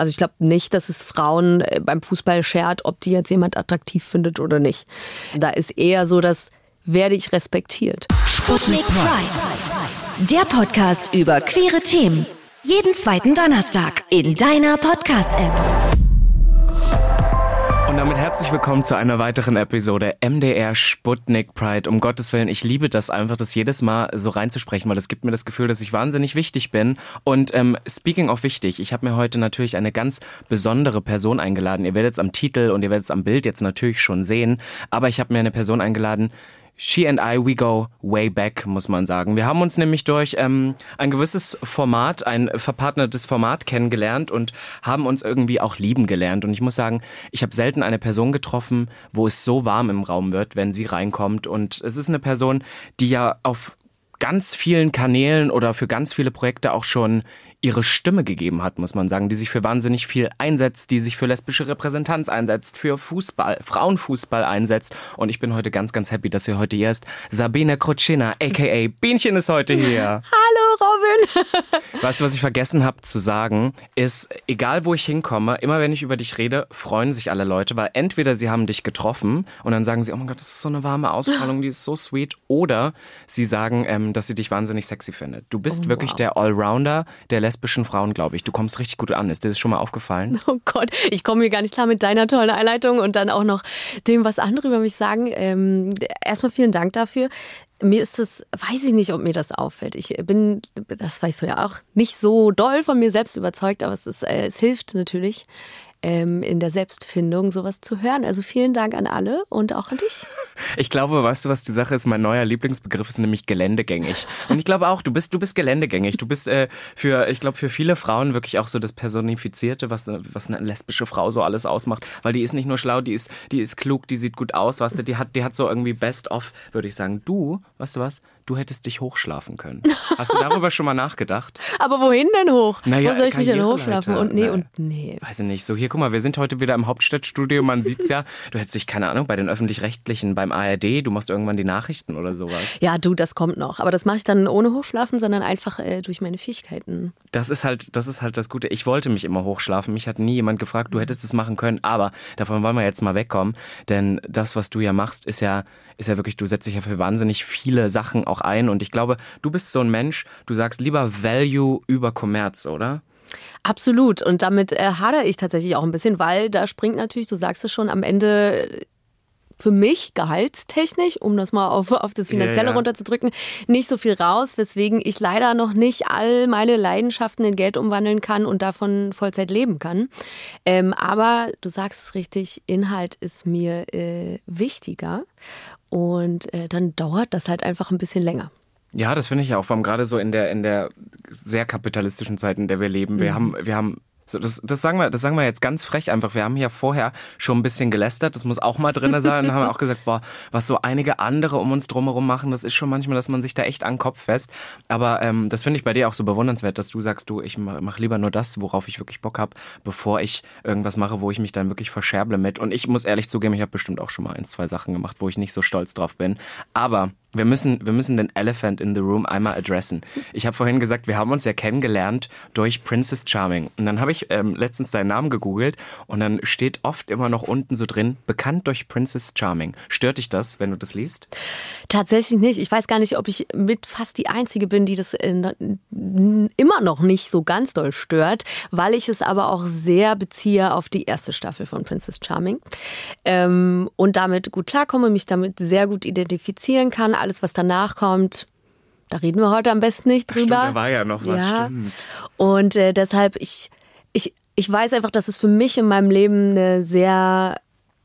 Also ich glaube nicht, dass es Frauen äh, beim Fußball schert, ob die jetzt jemand attraktiv findet oder nicht. Da ist eher so, dass werde ich respektiert. Sputnik Pride. Der Podcast über queere Themen. Jeden zweiten Donnerstag in deiner Podcast-App. Und damit herzlich willkommen zu einer weiteren Episode MDR Sputnik Pride. Um Gottes Willen, ich liebe das einfach, das jedes Mal so reinzusprechen, weil es gibt mir das Gefühl, dass ich wahnsinnig wichtig bin. Und ähm, speaking of wichtig, ich habe mir heute natürlich eine ganz besondere Person eingeladen. Ihr werdet es am Titel und ihr werdet es am Bild jetzt natürlich schon sehen. Aber ich habe mir eine Person eingeladen, She and I, we go way back, muss man sagen. Wir haben uns nämlich durch ähm, ein gewisses Format, ein verpartnertes Format kennengelernt und haben uns irgendwie auch lieben gelernt. Und ich muss sagen, ich habe selten eine Person getroffen, wo es so warm im Raum wird, wenn sie reinkommt. Und es ist eine Person, die ja auf ganz vielen Kanälen oder für ganz viele Projekte auch schon ihre Stimme gegeben hat, muss man sagen, die sich für wahnsinnig viel einsetzt, die sich für lesbische Repräsentanz einsetzt, für Fußball, Frauenfußball einsetzt. Und ich bin heute ganz, ganz happy, dass sie heute hier ist. Sabine Krutschina, aka Bienchen ist heute hier. Hallo Robin. weißt du, was ich vergessen habe zu sagen, ist, egal wo ich hinkomme, immer wenn ich über dich rede, freuen sich alle Leute, weil entweder sie haben dich getroffen und dann sagen sie, oh mein Gott, das ist so eine warme Ausstrahlung, die ist so sweet, oder sie sagen, ähm, dass sie dich wahnsinnig sexy findet. Du bist oh, wirklich wow. der Allrounder der lesbischen Frauen, glaube ich. Du kommst richtig gut an. Ist dir das schon mal aufgefallen? Oh Gott, ich komme mir gar nicht klar mit deiner tollen Einleitung und dann auch noch dem, was andere über mich sagen. Ähm, erstmal vielen Dank dafür. Mir ist es, weiß ich nicht, ob mir das auffällt. Ich bin, das weißt du ja auch, nicht so doll von mir selbst überzeugt, aber es, ist, äh, es hilft natürlich ähm, in der Selbstfindung sowas zu hören. Also vielen Dank an alle und auch an dich. Ich glaube, weißt du, was die Sache ist? Mein neuer Lieblingsbegriff ist nämlich geländegängig. Und ich glaube auch, du bist, du bist geländegängig. Du bist äh, für, ich glaube, für viele Frauen wirklich auch so das Personifizierte, was, was eine lesbische Frau so alles ausmacht. Weil die ist nicht nur schlau, die ist, die ist klug, die sieht gut aus, weißt du, die hat, die hat so irgendwie best of, würde ich sagen. Du, weißt du was? Du hättest dich hochschlafen können. Hast du darüber schon mal nachgedacht? Aber wohin denn hoch? Naja, Wo soll ich mich denn hochschlafen? Und nee, Na, und nee. Weiß ich nicht. So, hier, guck mal, wir sind heute wieder im Hauptstadtstudio. Man sieht's ja. Du hättest dich, keine Ahnung, bei den Öffentlich-Rechtlichen, beim ARD, du machst irgendwann die Nachrichten oder sowas. Ja, du, das kommt noch. Aber das mache ich dann ohne Hochschlafen, sondern einfach äh, durch meine Fähigkeiten. Das ist halt, das ist halt das Gute. Ich wollte mich immer hochschlafen. Mich hat nie jemand gefragt, du hättest es machen können. Aber davon wollen wir jetzt mal wegkommen. Denn das, was du ja machst, ist ja, ist ja wirklich, du setzt dich ja für wahnsinnig viele Sachen auch ein. Und ich glaube, du bist so ein Mensch, du sagst lieber Value über Kommerz, oder? Absolut. Und damit äh, hadere ich tatsächlich auch ein bisschen, weil da springt natürlich, du sagst es schon, am Ende für mich gehaltstechnisch, um das mal auf, auf das Finanzielle ja, ja. runterzudrücken, nicht so viel raus, weswegen ich leider noch nicht all meine Leidenschaften in Geld umwandeln kann und davon Vollzeit leben kann. Ähm, aber du sagst es richtig, Inhalt ist mir äh, wichtiger und äh, dann dauert das halt einfach ein bisschen länger. Ja, das finde ich auch, vor allem gerade so in der, in der sehr kapitalistischen Zeit, in der wir leben. Wir mhm. haben, wir haben so, das, das, sagen wir, das sagen wir jetzt ganz frech einfach. Wir haben ja vorher schon ein bisschen gelästert, das muss auch mal drin sein. Und haben auch gesagt, boah, was so einige andere um uns drumherum machen, das ist schon manchmal, dass man sich da echt an den Kopf fest. Aber ähm, das finde ich bei dir auch so bewundernswert, dass du sagst, du, ich mache lieber nur das, worauf ich wirklich Bock habe, bevor ich irgendwas mache, wo ich mich dann wirklich verscherble mit. Und ich muss ehrlich zugeben, ich habe bestimmt auch schon mal ein, zwei Sachen gemacht, wo ich nicht so stolz drauf bin. Aber wir müssen, wir müssen den Elephant in the Room einmal adressen. Ich habe vorhin gesagt, wir haben uns ja kennengelernt durch Princess Charming. Und dann habe ich ähm, letztens deinen Namen gegoogelt und dann steht oft immer noch unten so drin, bekannt durch Princess Charming. Stört dich das, wenn du das liest? Tatsächlich nicht. Ich weiß gar nicht, ob ich mit fast die Einzige bin, die das immer noch nicht so ganz doll stört, weil ich es aber auch sehr beziehe auf die erste Staffel von Princess Charming. Ähm, und damit gut klarkomme, mich damit sehr gut identifizieren kann alles, was danach kommt, da reden wir heute am besten nicht drüber. Ach stimmt, da war ja noch was, ja. stimmt. Und äh, deshalb, ich, ich, ich weiß einfach, dass es für mich in meinem Leben eine sehr,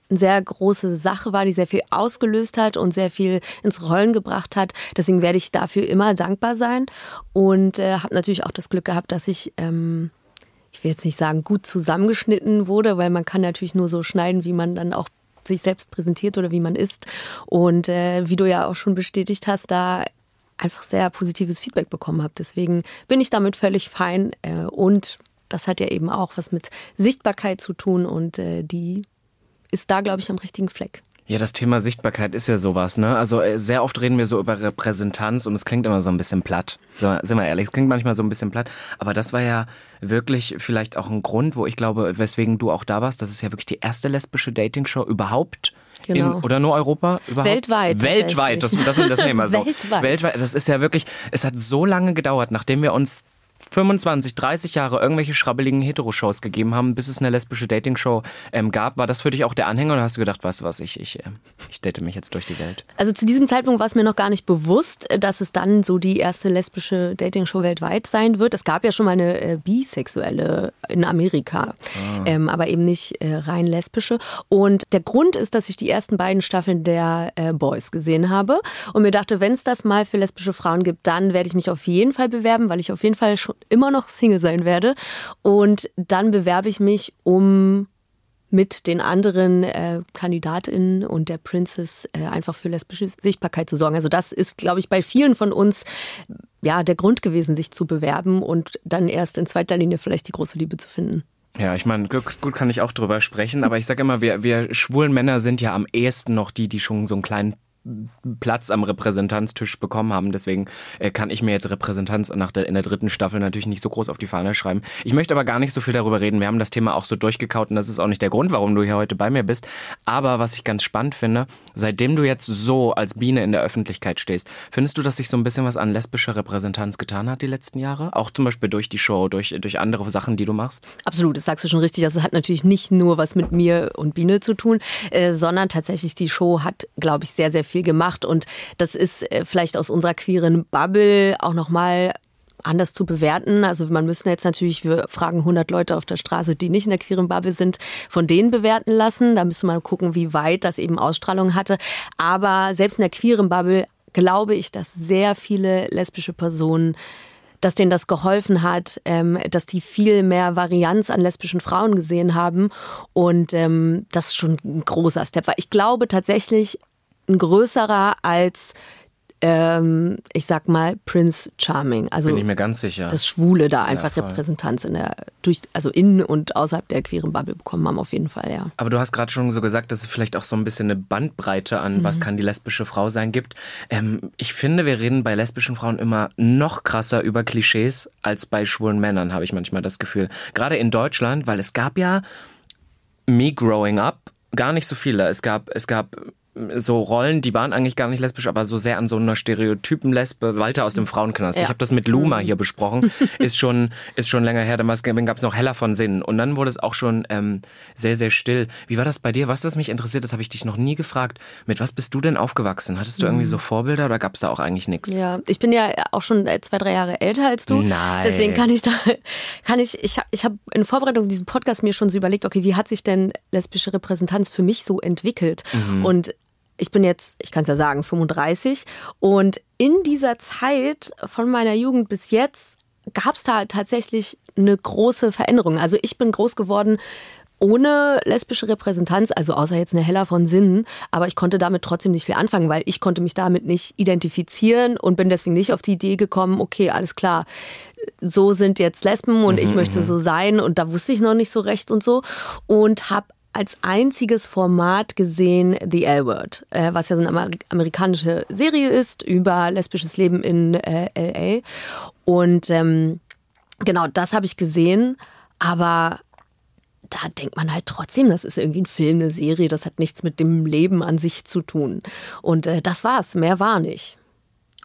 eine sehr große Sache war, die sehr viel ausgelöst hat und sehr viel ins Rollen gebracht hat. Deswegen werde ich dafür immer dankbar sein und äh, habe natürlich auch das Glück gehabt, dass ich ähm, ich will jetzt nicht sagen, gut zusammengeschnitten wurde, weil man kann natürlich nur so schneiden, wie man dann auch sich selbst präsentiert oder wie man ist. Und äh, wie du ja auch schon bestätigt hast, da einfach sehr positives Feedback bekommen habe. Deswegen bin ich damit völlig fein. Äh, und das hat ja eben auch was mit Sichtbarkeit zu tun und äh, die ist da, glaube ich, am richtigen Fleck. Ja, das Thema Sichtbarkeit ist ja sowas, ne? Also äh, sehr oft reden wir so über Repräsentanz und es klingt immer so ein bisschen platt. Sind wir ehrlich, es klingt manchmal so ein bisschen platt. Aber das war ja wirklich vielleicht auch ein Grund, wo ich glaube, weswegen du auch da warst. Das ist ja wirklich die erste lesbische Dating-Show überhaupt. Genau. In, oder nur Europa? Überhaupt? Weltweit. Weltweit, das, das, das nehmen wir so. Weltweit. Weltweit. Das ist ja wirklich, es hat so lange gedauert, nachdem wir uns 25, 30 Jahre irgendwelche schrabbeligen Hetero-Shows gegeben haben, bis es eine lesbische Dating-Show ähm, gab. War das für dich auch der Anhänger oder hast du gedacht, weißt du was, ich, ich, äh, ich date mich jetzt durch die Welt? Also zu diesem Zeitpunkt war es mir noch gar nicht bewusst, äh, dass es dann so die erste lesbische Dating-Show weltweit sein wird. Es gab ja schon mal eine äh, bisexuelle in Amerika, ah. ähm, aber eben nicht äh, rein lesbische. Und der Grund ist, dass ich die ersten beiden Staffeln der äh, Boys gesehen habe und mir dachte, wenn es das mal für lesbische Frauen gibt, dann werde ich mich auf jeden Fall bewerben, weil ich auf jeden Fall schon immer noch Single sein werde. Und dann bewerbe ich mich, um mit den anderen äh, Kandidatinnen und der Princess äh, einfach für lesbische Sichtbarkeit zu sorgen. Also das ist, glaube ich, bei vielen von uns ja der Grund gewesen, sich zu bewerben und dann erst in zweiter Linie vielleicht die große Liebe zu finden. Ja, ich meine, gut, gut kann ich auch drüber sprechen, aber ich sage immer, wir, wir schwulen Männer sind ja am ehesten noch die, die schon so einen kleinen Platz am Repräsentanztisch bekommen haben. Deswegen äh, kann ich mir jetzt Repräsentanz nach der, in der dritten Staffel natürlich nicht so groß auf die Fahne schreiben. Ich möchte aber gar nicht so viel darüber reden. Wir haben das Thema auch so durchgekaut und das ist auch nicht der Grund, warum du hier heute bei mir bist. Aber was ich ganz spannend finde, seitdem du jetzt so als Biene in der Öffentlichkeit stehst, findest du, dass sich so ein bisschen was an lesbischer Repräsentanz getan hat die letzten Jahre? Auch zum Beispiel durch die Show, durch, durch andere Sachen, die du machst? Absolut, das sagst du schon richtig. Also hat natürlich nicht nur was mit mir und Biene zu tun, äh, sondern tatsächlich die Show hat, glaube ich, sehr, sehr viel viel gemacht und das ist äh, vielleicht aus unserer queeren Bubble auch nochmal anders zu bewerten. Also man müssen jetzt natürlich, wir fragen 100 Leute auf der Straße, die nicht in der queeren Bubble sind, von denen bewerten lassen. Da müssen wir gucken, wie weit das eben Ausstrahlung hatte. Aber selbst in der queeren Bubble glaube ich, dass sehr viele lesbische Personen dass denen das geholfen hat, ähm, dass die viel mehr Varianz an lesbischen Frauen gesehen haben und ähm, das schon ein großer Step war. Ich glaube tatsächlich, ein größerer als ähm, ich sag mal Prince Charming. Also bin ich mir ganz sicher. Das Schwule da einfach ja, Repräsentanz in der durch also in und außerhalb der queeren Bubble bekommen haben auf jeden Fall, ja. Aber du hast gerade schon so gesagt, dass es vielleicht auch so ein bisschen eine Bandbreite an mhm. was kann die lesbische Frau sein gibt. Ähm, ich finde, wir reden bei lesbischen Frauen immer noch krasser über Klischees als bei schwulen Männern, habe ich manchmal das Gefühl. Gerade in Deutschland, weil es gab ja Me Growing Up gar nicht so viele. Es gab es gab so Rollen, die waren eigentlich gar nicht lesbisch, aber so sehr an so einer Stereotypen Lesbe. Walter aus dem Frauenknast. Ja. Ich habe das mit Luma hier besprochen. ist schon ist schon länger her. Damals gab es noch heller von Sinnen und dann wurde es auch schon ähm, sehr sehr still. Wie war das bei dir? Was was mich interessiert, das habe ich dich noch nie gefragt. Mit was bist du denn aufgewachsen? Hattest du irgendwie so Vorbilder oder gab es da auch eigentlich nichts? Ja, ich bin ja auch schon zwei drei Jahre älter als du. Nein. Deswegen kann ich da kann ich ich habe ich habe in Vorbereitung diesen Podcast mir schon so überlegt, okay, wie hat sich denn lesbische Repräsentanz für mich so entwickelt? Mhm. Und ich bin jetzt, ich kann es ja sagen, 35 und in dieser Zeit von meiner Jugend bis jetzt gab es da tatsächlich eine große Veränderung. Also ich bin groß geworden ohne lesbische Repräsentanz, also außer jetzt eine Heller von Sinnen, aber ich konnte damit trotzdem nicht viel anfangen, weil ich konnte mich damit nicht identifizieren und bin deswegen nicht auf die Idee gekommen, okay, alles klar, so sind jetzt Lesben und ich mhm, möchte mhm. so sein und da wusste ich noch nicht so recht und so und habe als einziges Format gesehen The L-Word, äh, was ja so eine amerikanische Serie ist über lesbisches Leben in äh, LA. Und ähm, genau, das habe ich gesehen, aber da denkt man halt trotzdem, das ist irgendwie ein Film, eine Serie, das hat nichts mit dem Leben an sich zu tun. Und äh, das war's, mehr war nicht.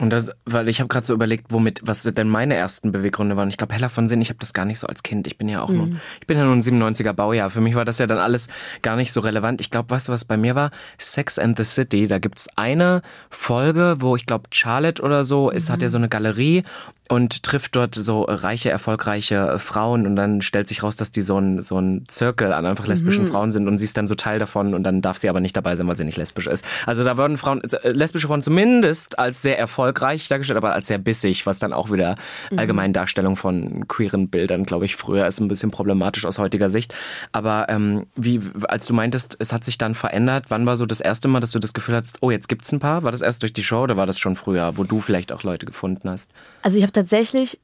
Und das, weil ich habe gerade so überlegt, womit, was denn meine ersten Beweggründe waren. Ich glaube, Heller von Sinn, ich habe das gar nicht so als Kind. Ich bin ja auch mhm. nur, ich bin ja nur ein 97er Baujahr. Für mich war das ja dann alles gar nicht so relevant. Ich glaube, weißt du, was bei mir war? Sex and the City. Da gibt's eine Folge, wo ich glaube, Charlotte oder so, es hat ja mhm. so eine Galerie und trifft dort so reiche, erfolgreiche Frauen und dann stellt sich raus, dass die so ein, so ein Zirkel an einfach lesbischen mhm. Frauen sind und sie ist dann so Teil davon und dann darf sie aber nicht dabei sein, weil sie nicht lesbisch ist. Also da wurden Frauen, äh, lesbische Frauen zumindest als sehr erfolgreich dargestellt, aber als sehr bissig, was dann auch wieder mhm. allgemein Darstellung von queeren Bildern, glaube ich, früher ist ein bisschen problematisch aus heutiger Sicht. Aber ähm, wie, als du meintest, es hat sich dann verändert, wann war so das erste Mal, dass du das Gefühl hattest, oh, jetzt gibt's ein paar? War das erst durch die Show oder war das schon früher, wo du vielleicht auch Leute gefunden hast? Also ich habe tatsächlich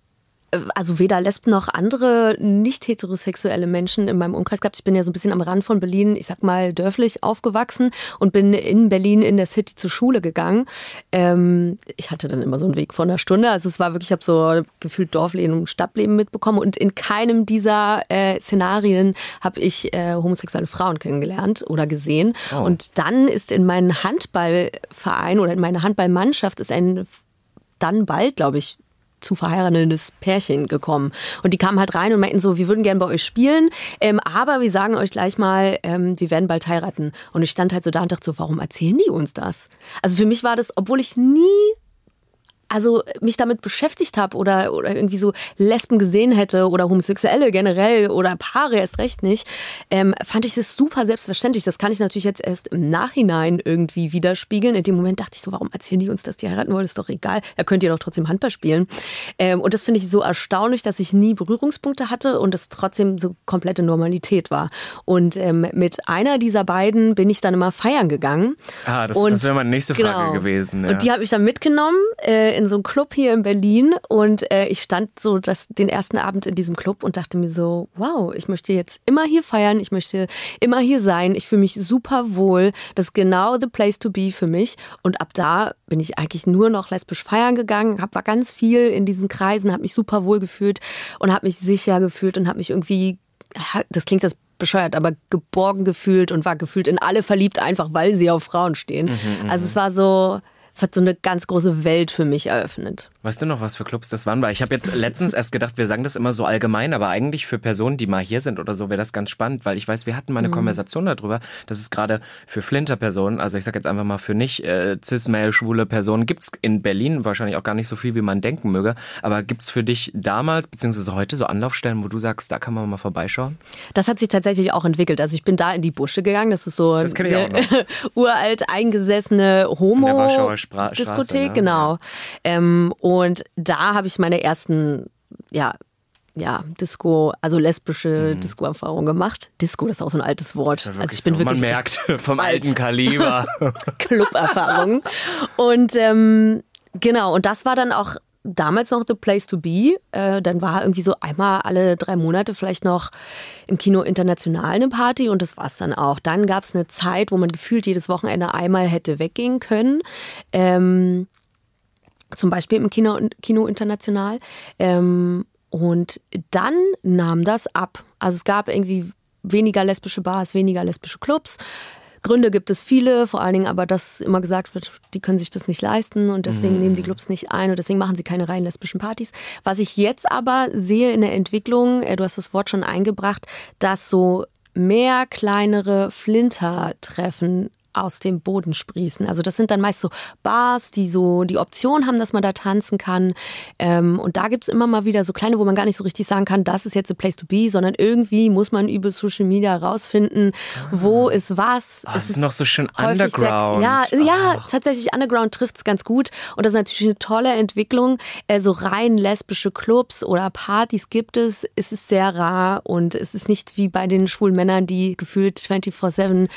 also weder Lesben noch andere nicht heterosexuelle Menschen in meinem Umkreis gehabt. Ich bin ja so ein bisschen am Rand von Berlin, ich sag mal dörflich aufgewachsen und bin in Berlin in der City zur Schule gegangen. Ähm, ich hatte dann immer so einen Weg von einer Stunde. Also es war wirklich, ich habe so gefühlt Dorfleben und Stadtleben mitbekommen und in keinem dieser äh, Szenarien habe ich äh, homosexuelle Frauen kennengelernt oder gesehen. Oh. Und dann ist in meinen Handballverein oder in meine Handballmannschaft ist ein dann bald, glaube ich, zu verheiratendes Pärchen gekommen. Und die kamen halt rein und meinten so, wir würden gerne bei euch spielen, ähm, aber wir sagen euch gleich mal, ähm, wir werden bald heiraten. Und ich stand halt so da und dachte so, warum erzählen die uns das? Also für mich war das, obwohl ich nie also mich damit beschäftigt habe oder, oder irgendwie so Lesben gesehen hätte oder Homosexuelle generell oder Paare erst recht nicht, ähm, fand ich das super selbstverständlich. Das kann ich natürlich jetzt erst im Nachhinein irgendwie widerspiegeln. In dem Moment dachte ich so, warum erzählen die uns, dass die heiraten wollen? Ist doch egal. Er könnte ja doch trotzdem Handball spielen. Ähm, und das finde ich so erstaunlich, dass ich nie Berührungspunkte hatte und es trotzdem so komplette Normalität war. Und ähm, mit einer dieser beiden bin ich dann immer feiern gegangen. Ah, das, das wäre meine nächste Frage genau. gewesen. Ja. Und die habe ich dann mitgenommen. Äh, in so einem Club hier in Berlin und äh, ich stand so das, den ersten Abend in diesem Club und dachte mir so, wow, ich möchte jetzt immer hier feiern, ich möchte immer hier sein, ich fühle mich super wohl, das ist genau the place to be für mich und ab da bin ich eigentlich nur noch lesbisch feiern gegangen, hab, war ganz viel in diesen Kreisen, habe mich super wohl gefühlt und habe mich sicher gefühlt und habe mich irgendwie, das klingt das bescheuert, aber geborgen gefühlt und war gefühlt in alle verliebt, einfach weil sie auf Frauen stehen. Mhm, mhm. also es war so, es hat so eine ganz große Welt für mich eröffnet. Weißt du noch, was für Clubs das waren? Weil ich habe jetzt letztens erst gedacht, wir sagen das immer so allgemein, aber eigentlich für Personen, die mal hier sind oder so, wäre das ganz spannend, weil ich weiß, wir hatten mal eine mhm. Konversation darüber, dass es gerade für Flinter-Personen, also ich sage jetzt einfach mal für nicht äh, cis-male, schwule Personen, gibt's in Berlin wahrscheinlich auch gar nicht so viel, wie man denken möge, aber gibt's für dich damals, beziehungsweise heute so Anlaufstellen, wo du sagst, da kann man mal vorbeischauen? Das hat sich tatsächlich auch entwickelt. Also ich bin da in die Busche gegangen, das ist so das eine uralt eingesessene Homo Spra Diskothek, ne? genau. Ja. Ähm, und da habe ich meine ersten, ja, ja, Disco, also lesbische mhm. Disco-Erfahrung gemacht. Disco, das ist auch so ein altes Wort. Also ich bin so, wirklich. Man merkt vom alt. alten Kaliber. Club-Erfahrung. Und ähm, genau, und das war dann auch damals noch The Place to Be. Äh, dann war irgendwie so einmal alle drei Monate vielleicht noch im Kino international eine Party und das war es dann auch. Dann gab es eine Zeit, wo man gefühlt jedes Wochenende einmal hätte weggehen können. Ähm, zum Beispiel im Kino, Kino international. Ähm, und dann nahm das ab. Also es gab irgendwie weniger lesbische Bars, weniger lesbische Clubs. Gründe gibt es viele, vor allen Dingen aber, dass immer gesagt wird, die können sich das nicht leisten und deswegen mm. nehmen die Clubs nicht ein und deswegen machen sie keine rein lesbischen Partys. Was ich jetzt aber sehe in der Entwicklung, äh, du hast das Wort schon eingebracht, dass so mehr kleinere Flinter-Treffen aus dem Boden sprießen. Also das sind dann meist so Bars, die so die Option haben, dass man da tanzen kann. Ähm, und da gibt's immer mal wieder so kleine, wo man gar nicht so richtig sagen kann, das ist jetzt a place to be, sondern irgendwie muss man über Social Media rausfinden, wo ah. ist was. Oh, es ist noch so schön underground. Sehr, ja, ja, tatsächlich underground trifft's ganz gut. Und das ist natürlich eine tolle Entwicklung. Äh, so rein lesbische Clubs oder Partys gibt es. Es ist sehr rar und es ist nicht wie bei den schwulen Männern, die gefühlt 24-7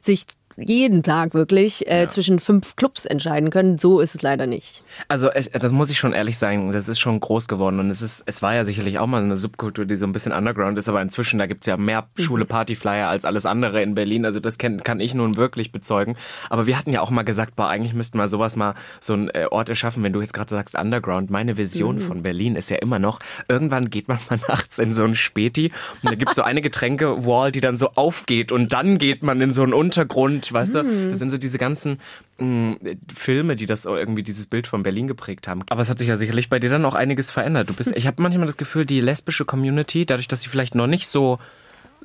sich jeden Tag wirklich äh, ja. zwischen fünf Clubs entscheiden können. So ist es leider nicht. Also es, das muss ich schon ehrlich sagen, das ist schon groß geworden und es ist, es war ja sicherlich auch mal eine Subkultur, die so ein bisschen underground ist, aber inzwischen, da gibt's ja mehr mhm. schwule Partyflyer als alles andere in Berlin. Also das kann, kann ich nun wirklich bezeugen. Aber wir hatten ja auch mal gesagt, boah, eigentlich müssten wir sowas mal so einen äh, Ort erschaffen, wenn du jetzt gerade sagst Underground. Meine Vision mhm. von Berlin ist ja immer noch, irgendwann geht man mal nachts in so ein Späti und da gibt's so eine Getränke-Wall, die dann so aufgeht und dann geht man in so einen Untergrund weißt mm. du? Das sind so diese ganzen mh, mm, Filme, die das irgendwie dieses Bild von Berlin geprägt haben. Aber es hat sich ja sicherlich bei dir dann auch einiges verändert. Du bist, ich habe manchmal das Gefühl, die lesbische Community, dadurch, dass sie vielleicht noch nicht so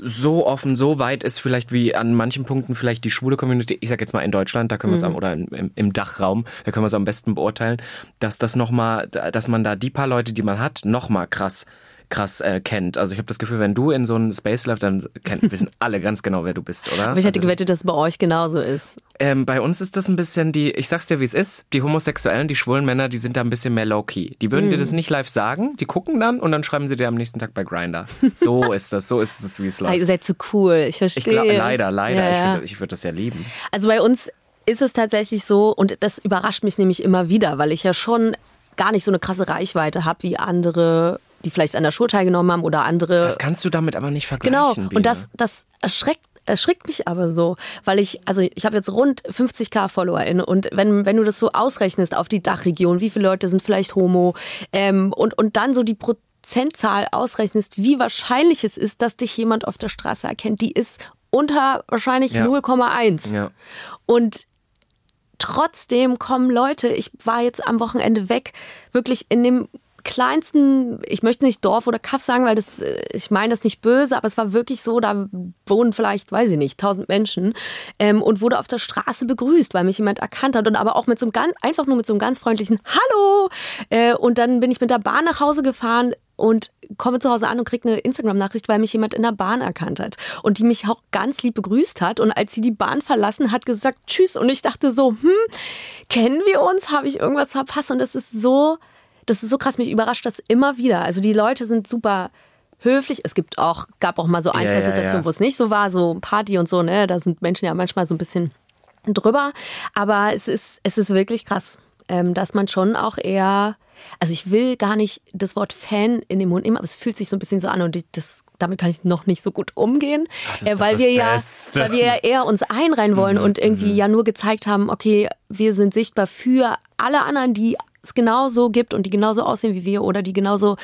so offen, so weit ist vielleicht wie an manchen Punkten vielleicht die schwule Community, ich sag jetzt mal in Deutschland, da können wir es mhm. am, oder im, im, Dachraum, da können wir es am besten beurteilen, dass das nochmal, dass man da die paar Leute, die man hat, nochmal krass krass äh, kennt. Also ich habe das Gefühl, wenn du in so einen Space läufst, dann kennt, wissen alle ganz genau, wer du bist, oder? Aber ich hätte also, gewettet, dass es bei euch genauso ist. Ähm, bei uns ist das ein bisschen die, ich sag's dir, wie es ist, die Homosexuellen, die schwulen Männer, die sind da ein bisschen mehr low-key. Die würden mm. dir das nicht live sagen, die gucken dann und dann schreiben sie dir am nächsten Tag bei Grinder. So ist das, so ist es, wie es läuft. Ihr seid zu cool, ich verstehe. Ich glaub, leider, leider, ja, ja. ich, ich würde das ja lieben. Also bei uns ist es tatsächlich so, und das überrascht mich nämlich immer wieder, weil ich ja schon gar nicht so eine krasse Reichweite habe wie andere die vielleicht an der Show teilgenommen haben oder andere. Das kannst du damit aber nicht vergleichen. Genau. Biene. Und das, das erschreckt erschrickt mich aber so, weil ich, also ich habe jetzt rund 50k FollowerInnen und wenn, wenn du das so ausrechnest auf die Dachregion, wie viele Leute sind vielleicht homo ähm, und, und dann so die Prozentzahl ausrechnest, wie wahrscheinlich es ist, dass dich jemand auf der Straße erkennt, die ist unter wahrscheinlich Ja. 0,1. Ja. Und trotzdem kommen Leute, ich war jetzt am Wochenende weg, wirklich in dem kleinsten, ich möchte nicht Dorf oder Kaff sagen, weil das, äh, ich meine das nicht böse, aber es war wirklich so, da wohnen vielleicht, weiß ich nicht, tausend Menschen ähm, und wurde auf der Straße begrüßt, weil mich jemand erkannt hat und aber auch mit so einem ganz, einfach nur mit so einem ganz freundlichen Hallo äh, und dann bin ich mit der Bahn nach Hause gefahren und komme zu Hause an und kriege eine Instagram-Nachricht, weil mich jemand in der Bahn erkannt hat und die mich auch ganz lieb begrüßt hat und als sie die Bahn verlassen hat, gesagt Tschüss und ich dachte so, hm, kennen wir uns? Habe ich irgendwas verpasst? Und das ist so, das ist so krass, mich überrascht das immer wieder. Also die Leute sind super höflich. Es gibt auch, gab auch mal so ein, Ja, zwei ja, Situationen, ja. wo es nicht so war, so Party und so, ne? Da sind Menschen ja manchmal so ein bisschen drüber. Aber es ist, es ist wirklich krass, ähm, dass man schon auch eher, also ich will gar nicht das Wort Fan in den Mund nehmen, aber es fühlt sich so ein bisschen so an und ich, das, damit kann ich noch nicht so gut umgehen, Ach, äh, weil wir ja, Beste. weil wir ja eher uns einreihen wollen Mhm, und irgendwie ja nur gezeigt haben, okay, wir sind sichtbar für alle anderen, die es genauso gibt und die genauso aussehen wie wir oder die genauso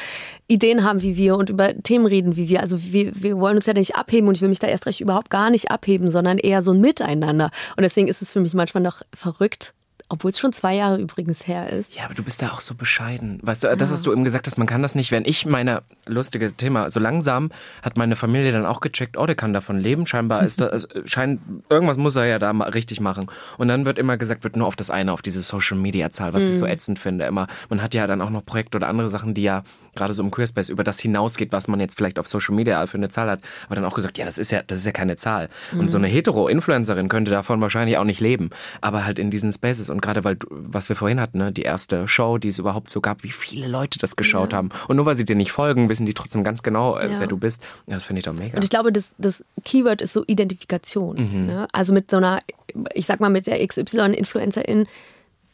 Ideen haben wie wir und über Themen reden wie wir. Also wir, wir wollen uns ja nicht abheben und ich will mich da erst recht überhaupt gar nicht abheben, sondern eher so ein Miteinander. Und deswegen ist es für mich manchmal noch verrückt, obwohl es schon zwei Jahre übrigens her ist. Ja, aber du bist da auch so bescheiden. Weißt du, das, was du eben gesagt hast, man kann das nicht, wenn ich meine, lustige Thema, so langsam hat meine Familie dann auch gecheckt, oh, der kann davon leben, scheinbar ist das, also, scheint, irgendwas muss er ja da mal richtig machen. Und dann wird immer gesagt, wird nur auf das eine, auf diese Social Media Zahl, was ich so ätzend finde, immer. Man hat ja dann auch noch Projekte oder andere Sachen, die ja gerade so im Queerspace über das hinausgeht, was man jetzt vielleicht auf Social Media für eine Zahl hat, aber dann auch gesagt, ja, das ist ja, das ist ja keine Zahl. Und so eine Hetero-Influencerin könnte davon wahrscheinlich auch nicht leben, aber halt in diesen Spaces und gerade weil, was wir vorhin hatten, ne, die erste Show, die es überhaupt so gab, wie viele Leute das geschaut haben. Und nur weil sie dir nicht folgen, wissen die trotzdem ganz genau, äh, Ja. wer du bist. Ja, das finde ich doch mega. Und ich glaube, das, das Keyword ist so Identifikation. Mhm. Ne? Also mit so einer, ich sag mal, mit der XY-Influencerin,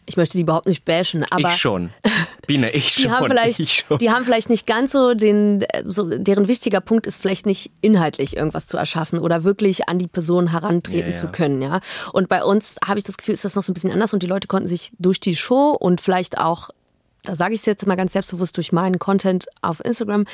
ich möchte die überhaupt nicht bashen, aber ich schon. Biene, ich die schon. haben vielleicht, ich schon. die haben vielleicht nicht ganz so den, so deren wichtiger Punkt ist vielleicht nicht inhaltlich irgendwas zu erschaffen oder wirklich an die Person herantreten Ja, ja. zu können, ja. Und bei uns habe ich das Gefühl, ist das noch so ein bisschen anders und die Leute konnten sich durch die Show und vielleicht auch da sage ich es jetzt mal ganz selbstbewusst durch meinen Content auf Instagram,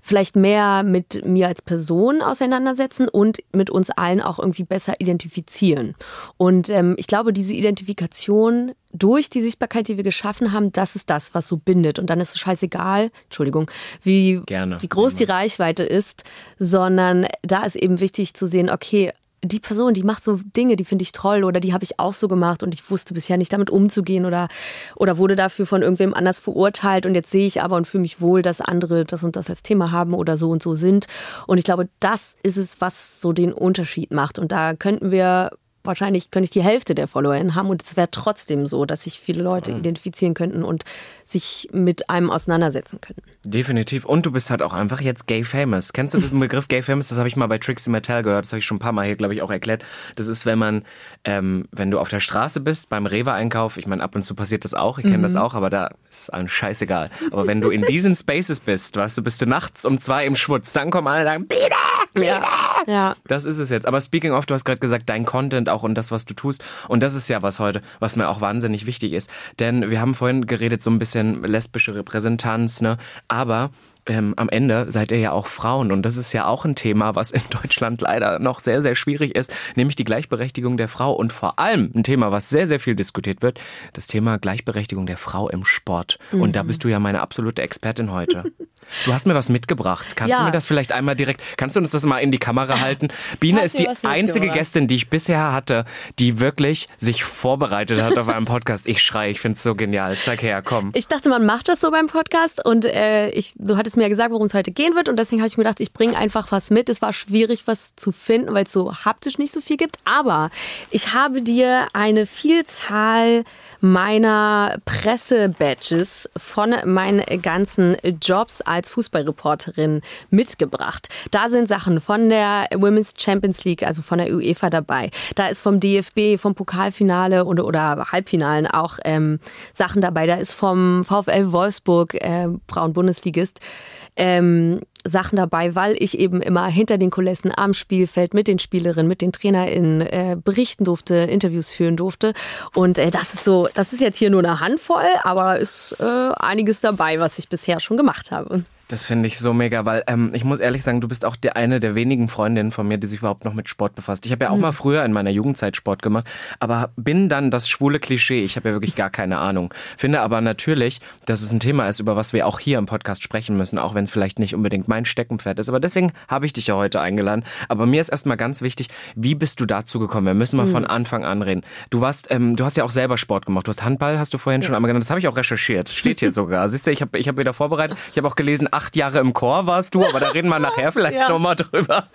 vielleicht mehr mit mir als Person auseinandersetzen und mit uns allen auch irgendwie besser identifizieren. Und ähm, ich glaube, diese Identifikation durch die Sichtbarkeit, die wir geschaffen haben, das ist das, was so bindet. Und dann ist es scheißegal, Entschuldigung, wie, Gerne. wie groß die Reichweite ist, sondern da ist eben wichtig zu sehen, okay, die Person, die macht so Dinge, die finde ich toll oder die habe ich auch so gemacht und ich wusste bisher nicht damit umzugehen oder, oder wurde dafür von irgendwem anders verurteilt und jetzt sehe ich aber und fühle mich wohl, dass andere das und das als Thema haben oder so und so sind. Und ich glaube, das ist es, was so den Unterschied macht. Und da könnten wir wahrscheinlich könnte ich die Hälfte der FollowerInnen haben und es wäre trotzdem so, dass sich viele Leute identifizieren könnten und sich mit einem auseinandersetzen könnten. Definitiv. Und du bist halt auch einfach jetzt gay famous. Kennst du den Begriff gay famous? Das habe ich mal bei Trixie Mattel gehört. Das habe ich schon ein paar Mal hier, glaube ich, auch erklärt. Das ist, wenn man, ähm, wenn du auf der Straße bist, beim Rewe-Einkauf, ich meine, ab und zu passiert das auch, ich kenne das auch, aber da ist es allen scheißegal. Aber wenn du in diesen Spaces bist, weißt du, bist du nachts um zwei im Schwutz, dann kommen alle und sagen, Biene! Ja. ja. Das ist es jetzt. Aber speaking of, du hast gerade gesagt, dein Content auch und das, was du tust. Und das ist ja was heute, was mir auch wahnsinnig wichtig ist. Denn wir haben vorhin geredet, so ein bisschen lesbische Repräsentanz, ne? Aber ähm, am Ende seid ihr ja auch Frauen und das ist ja auch ein Thema, was in Deutschland leider noch sehr, sehr schwierig ist, nämlich die Gleichberechtigung der Frau und vor allem ein Thema, was sehr, sehr viel diskutiert wird, das Thema Gleichberechtigung der Frau im Sport. Und da bist du ja meine absolute Expertin heute. Du hast mir was mitgebracht. Kannst Ja. du mir das vielleicht einmal direkt, kannst du uns das mal in die Kamera halten? Biene ist die einzige. Gästin, die ich bisher hatte, die wirklich sich vorbereitet hat auf einen Podcast. Ich schreie, ich finde es so genial. Zeig her, komm. Ich dachte, man macht das so beim Podcast und äh, ich, du hattest mir ja gesagt, worum es heute gehen wird und deswegen habe ich mir gedacht, ich bringe einfach was mit. Es war schwierig, was zu finden, weil es so haptisch nicht so viel gibt, aber ich habe dir eine Vielzahl meiner Presse-Badges von meinen ganzen Jobs als Fußballreporterin mitgebracht. Da sind Sachen von der Women's Champions League, also von der UEFA dabei. Da ist vom DFB, vom Pokalfinale oder, oder Halbfinalen auch ähm, Sachen dabei. Da ist vom VfL Wolfsburg, äh, Frauen-Bundesligist, ähm, Sachen dabei, weil ich eben immer hinter den Kulissen am Spielfeld mit den Spielerinnen, mit den TrainerInnen äh, berichten durfte, Interviews führen durfte. Und äh, das ist so, das ist jetzt hier nur eine Handvoll, aber ist äh, einiges dabei, was ich bisher schon gemacht habe. Das finde ich so mega, weil ähm, ich muss ehrlich sagen, du bist auch die, eine der wenigen Freundinnen von mir, die sich überhaupt noch mit Sport befasst. Ich habe ja auch mhm. mal früher in meiner Jugendzeit Sport gemacht, aber bin dann das schwule Klischee. Ich habe ja wirklich gar keine Ahnung. Finde aber natürlich, dass es ein Thema ist, über was wir auch hier im Podcast sprechen müssen, auch wenn es vielleicht nicht unbedingt mein Steckenpferd ist. Aber deswegen habe ich dich ja heute eingeladen. Aber mir ist erstmal ganz wichtig, wie bist du dazu gekommen? Wir müssen mal mhm. von Anfang an reden. Du warst, ähm, du hast ja auch selber Sport gemacht. Du hast Handball, hast du vorhin ja. schon einmal genannt. Das habe ich auch recherchiert. Steht hier sogar. Siehst du, ich habe ich hab wieder vorbereitet. Ich habe auch gelesen, acht Jahre im Chor warst du, aber da reden wir nachher vielleicht ja. nochmal drüber.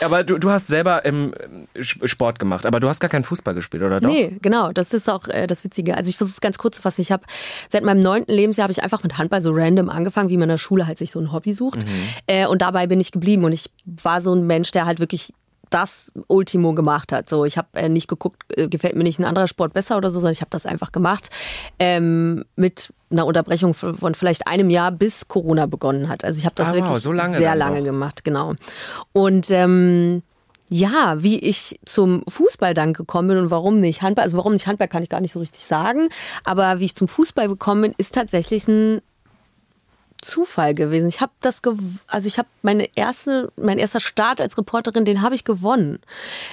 Aber du, du hast selber im Sport gemacht, aber du hast gar keinen Fußball gespielt, oder doch? Nee, genau. Das ist auch äh, das Witzige. Also ich versuche es ganz kurz zu fassen. Ich habe seit meinem neunten Lebensjahr habe ich einfach mit Handball so random angefangen, wie man in der Schule halt sich so ein Hobby sucht. Mhm. Äh, und dabei bin ich geblieben und ich war so ein Mensch, der halt wirklich das Ultimo gemacht hat. So, ich habe äh, nicht geguckt, äh, gefällt mir nicht ein anderer Sport besser oder so, sondern ich habe das einfach gemacht ähm, mit einer Unterbrechung von vielleicht einem Jahr, bis Corona begonnen hat. Also ich habe das ah, wirklich wow, so lange sehr lange noch. gemacht, genau. Und ähm, ja, wie ich zum Fußball dann gekommen bin und warum nicht Handball, also warum nicht Handball kann ich gar nicht so richtig sagen, aber wie ich zum Fußball gekommen bin, ist tatsächlich ein Zufall gewesen. Ich habe das, also ich habe meine erste, mein erster Start als Reporterin, den habe ich gewonnen.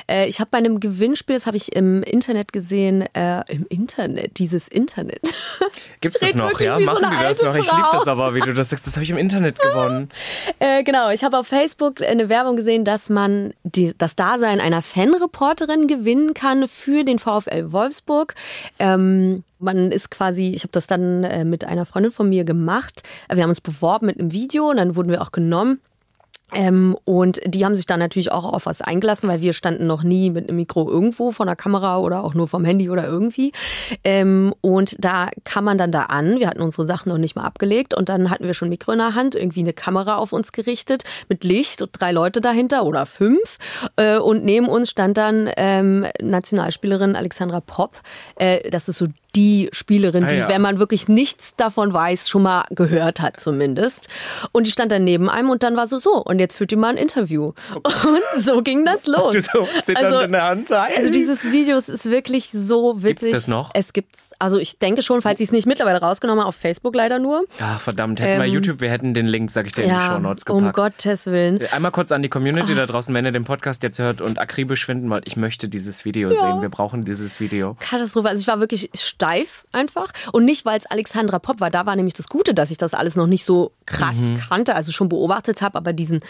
Äh, ich habe bei einem Gewinnspiel, das habe ich im Internet gesehen, äh, im Internet, dieses Internet. Gibt es das noch? Ja, machen so die das noch? Ich liebe das aber, wie du das sagst. Das habe ich im Internet gewonnen. äh, genau, ich habe auf Facebook eine Werbung gesehen, dass man die, das Dasein einer Fanreporterin gewinnen kann für den VfL Wolfsburg. Ähm, man ist quasi, ich habe das dann äh, mit einer Freundin von mir gemacht. Wir haben uns beworben mit einem Video und dann wurden wir auch genommen. Ähm, und die haben sich dann natürlich auch auf was eingelassen, weil wir standen noch nie mit einem Mikro irgendwo von der Kamera oder auch nur vom Handy oder irgendwie. Ähm, und da kam man dann da an. Wir hatten unsere Sachen noch nicht mal abgelegt und dann hatten wir schon ein Mikro in der Hand, irgendwie eine Kamera auf uns gerichtet mit Licht und drei Leute dahinter oder fünf. Äh, und neben uns stand dann ähm, Nationalspielerin Alexandra Popp. Äh, das ist so die Spielerin, die, ah, ja. wenn man wirklich nichts davon weiß, schon mal gehört hat zumindest. Und die stand dann neben einem und dann war so, so, und jetzt führt die mal ein Interview. Und so ging das los. so also, in der Hand. also dieses Video ist wirklich so witzig. Gibt's das noch? Es gibt's, also ich denke schon, falls sie es nicht mittlerweile rausgenommen haben, auf Facebook leider nur. Ach verdammt, hätten ähm, wir YouTube, wir hätten den Link, sag ich dir, ja, in die Show Notes gepackt. um Gottes Willen. Einmal kurz an die Community oh. da draußen, wenn ihr den Podcast jetzt hört und akribisch finden wollt, ich möchte dieses Video ja. sehen. Wir brauchen dieses Video. Katastrophe. Also ich war wirklich steif einfach. Und nicht, weil es Alexandra Pop war. Da war nämlich das Gute, dass ich das alles noch nicht so krass mhm. kannte, also schon beobachtet habe, aber diesen,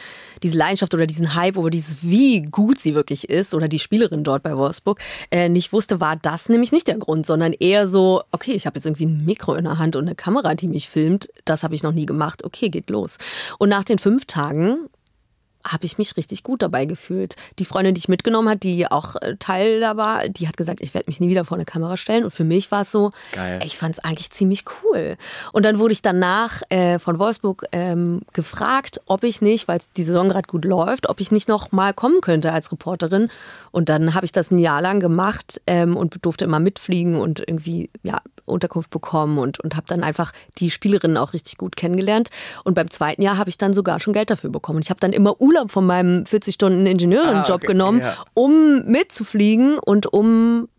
diese Leidenschaft oder diesen Hype oder dieses, wie gut sie wirklich ist oder die Spielerin dort bei Wolfsburg äh, nicht wusste, war das nämlich nicht der Grund, sondern eher so, okay, ich habe jetzt irgendwie ein Mikro in der Hand und eine Kamera, die mich filmt. Das habe ich noch nie gemacht. Okay, geht los. Und nach den fünf Tagen habe ich mich richtig gut dabei gefühlt. Die Freundin, die ich mitgenommen hat, die auch äh, Teil da war, die hat gesagt, ich werde mich nie wieder vor eine Kamera stellen. Und für mich war es so, Geil. ich fand es eigentlich ziemlich cool. Und dann wurde ich danach äh, von Wolfsburg ähm, gefragt, ob ich nicht, weil die Saison gerade gut läuft, ob ich nicht noch mal kommen könnte als Reporterin. Und dann habe ich das ein Jahr lang gemacht ähm, und durfte immer mitfliegen und irgendwie ja Unterkunft bekommen und, und habe dann einfach die Spielerinnen auch richtig gut kennengelernt. Und beim zweiten Jahr habe ich dann sogar schon Geld dafür bekommen. Ich habe dann immer Urlaub von meinem 40 Stunden Ingenieurin-Job ah, okay. genommen, ja. um mitzufliegen und um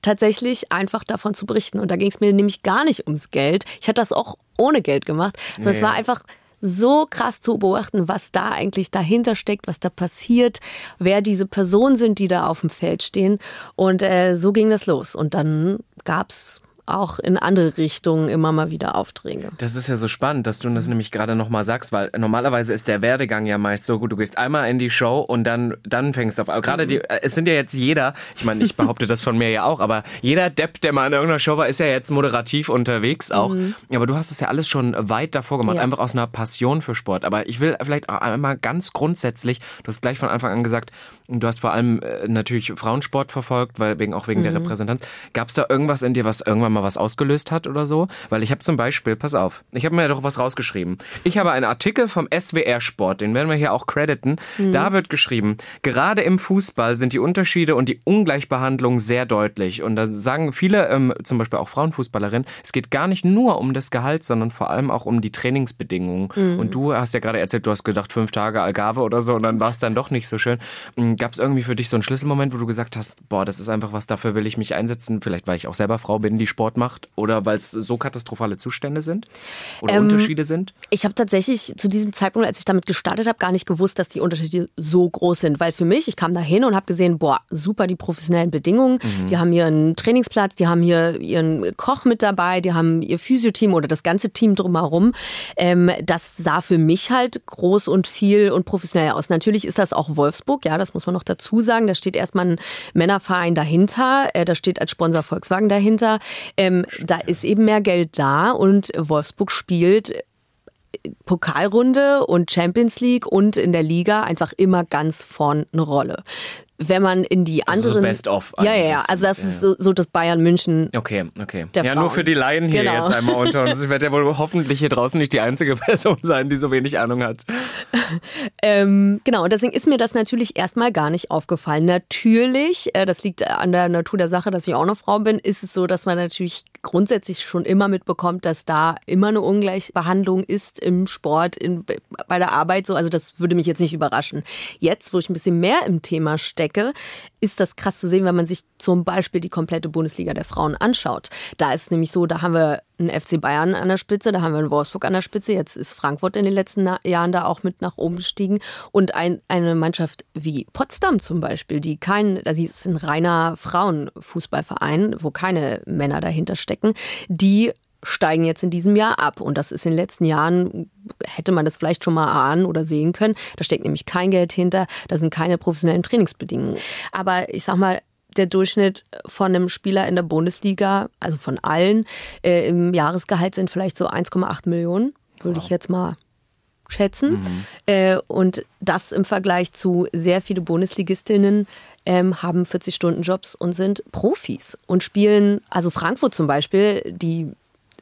tatsächlich einfach davon zu berichten. Und da ging es mir nämlich gar nicht ums Geld. Ich hatte das auch ohne Geld gemacht. Nee. Es war einfach so krass zu beobachten, was da eigentlich dahinter steckt, was da passiert, wer diese Personen sind, die da auf dem Feld stehen. Und äh, so ging das los. Und dann gab's auch in andere Richtungen immer mal wieder Aufträge. Das ist ja so spannend, dass du das nämlich gerade nochmal sagst, weil normalerweise ist der Werdegang ja meist so gut, du gehst einmal in die Show und dann, dann fängst du auf. Gerade die, äh, es sind ja jetzt jeder, ich meine, ich behaupte das von mir ja auch, aber jeder Depp, der mal in irgendeiner Show war, ist ja jetzt moderativ unterwegs auch. Mhm. Aber du hast es ja alles schon weit davor gemacht, ja. einfach aus einer Passion für Sport. Aber ich will vielleicht auch einmal ganz grundsätzlich, du hast gleich von Anfang an gesagt, du hast vor allem äh, natürlich Frauensport verfolgt, weil wegen auch wegen mhm. der Repräsentanz. Gab es da irgendwas in dir, was irgendwann mal mal was ausgelöst hat oder so? Weil ich habe zum Beispiel, pass auf, ich habe mir doch was rausgeschrieben. Ich habe einen Artikel vom SWR Sport, den werden wir hier auch crediten. Mhm. Da wird geschrieben, gerade im Fußball sind die Unterschiede und die Ungleichbehandlung sehr deutlich. Und da sagen viele, ähm, zum Beispiel auch Frauenfußballerinnen, es geht gar nicht nur um das Gehalt, sondern vor allem auch um die Trainingsbedingungen. Mhm. Und du hast ja gerade erzählt, du hast gedacht, fünf Tage Algarve oder so und dann war es dann doch nicht so schön. Hm, Gab es irgendwie für dich so einen Schlüsselmoment, wo du gesagt hast, boah, das ist einfach was, dafür will ich mich einsetzen, vielleicht weil ich auch selber Frau bin, die Sport macht oder weil es so katastrophale Zustände sind oder ähm, Unterschiede sind? Ich habe tatsächlich zu diesem Zeitpunkt, als ich damit gestartet habe, gar nicht gewusst, dass die Unterschiede so groß sind, weil für mich, ich kam da hin und habe gesehen, boah, super die professionellen Bedingungen, mhm. die haben hier einen Trainingsplatz, die haben hier ihren Koch mit dabei, die haben ihr Physioteam oder das ganze Team drumherum. Ähm, das sah für mich halt groß und viel und professionell aus. Natürlich ist das auch Wolfsburg, ja, das muss man noch dazu sagen. Da steht erstmal ein Männerverein dahinter, äh, da steht als Sponsor Volkswagen dahinter. Ähm, da ist eben mehr Geld da und Wolfsburg spielt Pokalrunde und Champions League und in der Liga einfach immer ganz vorn eine Rolle wenn man in die anderen. Also so best of. Ja, ja, ja. Also das ja. ist so, so das Bayern München. Okay, okay. ja, Frauen. nur für die Laien hier genau. jetzt einmal unter uns. Ich werde ja wohl hoffentlich hier draußen nicht die einzige Person sein, die so wenig Ahnung hat. ähm, genau, und deswegen ist mir das natürlich erstmal gar nicht aufgefallen. Natürlich, äh, das liegt an der Natur der Sache, dass ich auch eine Frau bin, ist es so, dass man natürlich grundsätzlich schon immer mitbekommt, dass da immer eine Ungleichbehandlung ist im Sport, in, bei der Arbeit so. Also das würde mich jetzt nicht überraschen. Jetzt, wo ich ein bisschen mehr im Thema stecke, ist das krass zu sehen, wenn man sich zum Beispiel die komplette Bundesliga der Frauen anschaut. Da ist nämlich so, da haben wir einen FC Bayern an der Spitze, da haben wir einen Wolfsburg an der Spitze, jetzt ist Frankfurt in den letzten Jahren da auch mit nach oben gestiegen und ein, eine Mannschaft wie Potsdam zum Beispiel, die kein, das ist ein reiner Frauenfußballverein, wo keine Männer dahinter stecken, die steigen jetzt in diesem Jahr ab. Und das ist in den letzten Jahren, hätte man das vielleicht schon mal ahnen oder sehen können. Da steckt nämlich kein Geld hinter, da sind keine professionellen Trainingsbedingungen. Aber ich sag mal, der Durchschnitt von einem Spieler in der Bundesliga, also von allen, äh, im Jahresgehalt sind vielleicht so 1,8 Millionen, würde wow. ich jetzt mal schätzen. Mhm. Äh, und das im Vergleich zu sehr viele Bundesligistinnen ähm, haben 40-Stunden-Jobs und sind Profis und spielen, also Frankfurt zum Beispiel, die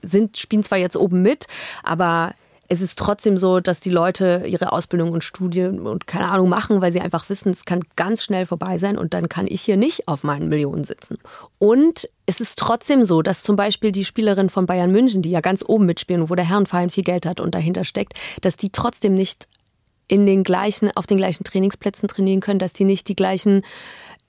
sind, spielen zwar jetzt oben mit, aber es ist trotzdem so, dass die Leute ihre Ausbildung und Studien und keine Ahnung machen, weil sie einfach wissen, es kann ganz schnell vorbei sein und dann kann ich hier nicht auf meinen Millionen sitzen. Und es ist trotzdem so, dass zum Beispiel die Spielerin von Bayern München, die ja ganz oben mitspielen, wo der Herrenverein viel Geld hat und dahinter steckt, dass die trotzdem nicht in den gleichen, auf den gleichen Trainingsplätzen trainieren können, dass die nicht die gleichen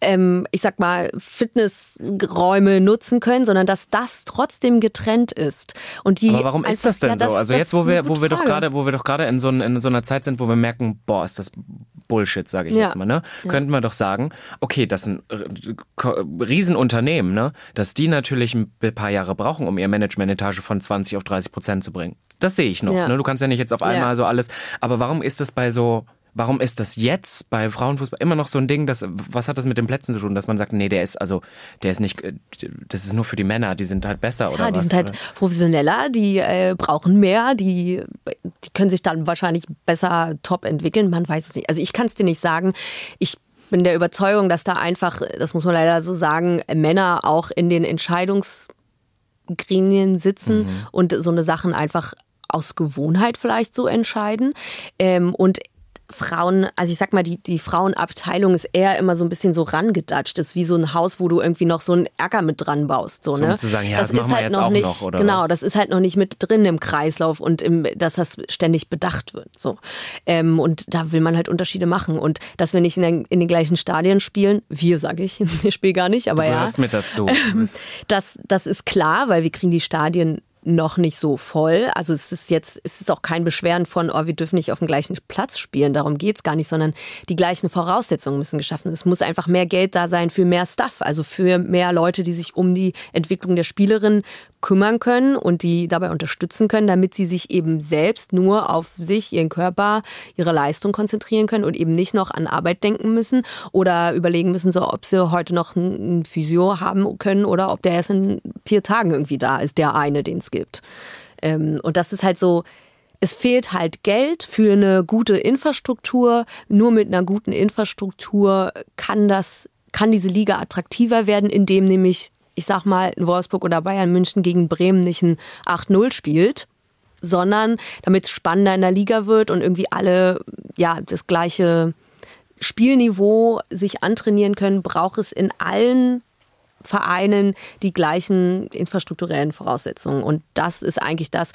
ähm, ich sag mal, Fitnessräume nutzen können, sondern dass das trotzdem getrennt ist. Und die Aber warum ist das denn ja, das, so? Also jetzt, wo wir, wo wir doch gerade, wo wir doch gerade in so, in so einer Zeit sind, wo wir merken, boah, ist das Bullshit, sage ich ja. jetzt mal, ne? Ja. Könnten wir doch sagen, okay, das sind Riesenunternehmen, ne? Dass die natürlich ein paar Jahre brauchen, um ihr Management-Etage von 20 auf 30 Prozent zu bringen. Das sehe ich noch. Ja. Ne? Du kannst ja nicht jetzt auf einmal so alles. Aber warum ist das bei so Warum ist das jetzt bei Frauenfußball immer noch so ein Ding, dass, was hat das mit den Plätzen zu tun, dass man sagt, nee, der ist, also, der ist nicht, das ist nur für die Männer, die sind halt besser, oder? Ja, die was, sind halt oder? professioneller, die äh, brauchen mehr, die, die können sich dann wahrscheinlich besser top entwickeln, man weiß es nicht. Also ich kann es dir nicht sagen. Ich bin der Überzeugung, dass da einfach, das muss man leider so sagen, Männer auch in den Entscheidungsgremien sitzen mhm. und so eine Sachen einfach aus Gewohnheit vielleicht so entscheiden. Ähm, und Frauen, also ich sag mal, die, die Frauenabteilung ist eher immer so ein bisschen so rangedatscht. Das ist wie so ein Haus, wo du irgendwie noch so einen Erker mit dran baust. So, ne? um zu sagen, ja, das, das machen wir halt jetzt noch auch nicht, noch, oder Genau, was? das ist halt noch nicht mit drin im Kreislauf und im, dass das ständig bedacht wird. So. Ähm, und da will man halt Unterschiede machen. Und dass wir nicht in, den, in den gleichen Stadien spielen, wir sage ich, ich spiele gar nicht, aber du ja. mit dazu. das, das ist klar, weil wir kriegen die Stadien noch nicht so voll. Also es ist jetzt, es ist auch kein Beschweren von, oh, wir dürfen nicht auf dem gleichen Platz spielen. Darum geht's gar nicht, sondern die gleichen Voraussetzungen müssen geschaffen. werden. Es muss einfach mehr Geld da sein für mehr Stuff, also für mehr Leute, die sich um die Entwicklung der Spielerin kümmern können und die dabei unterstützen können, damit sie sich eben selbst nur auf sich, ihren Körper, ihre Leistung konzentrieren können und eben nicht noch an Arbeit denken müssen oder überlegen müssen, so ob sie heute noch einen Physio haben können oder ob der erst in vier Tagen irgendwie da ist, der eine, den es gibt. Ähm, und das ist halt so, es fehlt halt Geld für eine gute Infrastruktur. Nur mit einer guten Infrastruktur kann das, kann diese Liga attraktiver werden, indem nämlich ich sag mal, Wolfsburg oder Bayern München gegen Bremen nicht ein 8-0 spielt, sondern damit es spannender in der Liga wird und irgendwie alle ja das gleiche Spielniveau sich antrainieren können, braucht es in allen Vereinen die gleichen infrastrukturellen Voraussetzungen. Und das ist eigentlich das,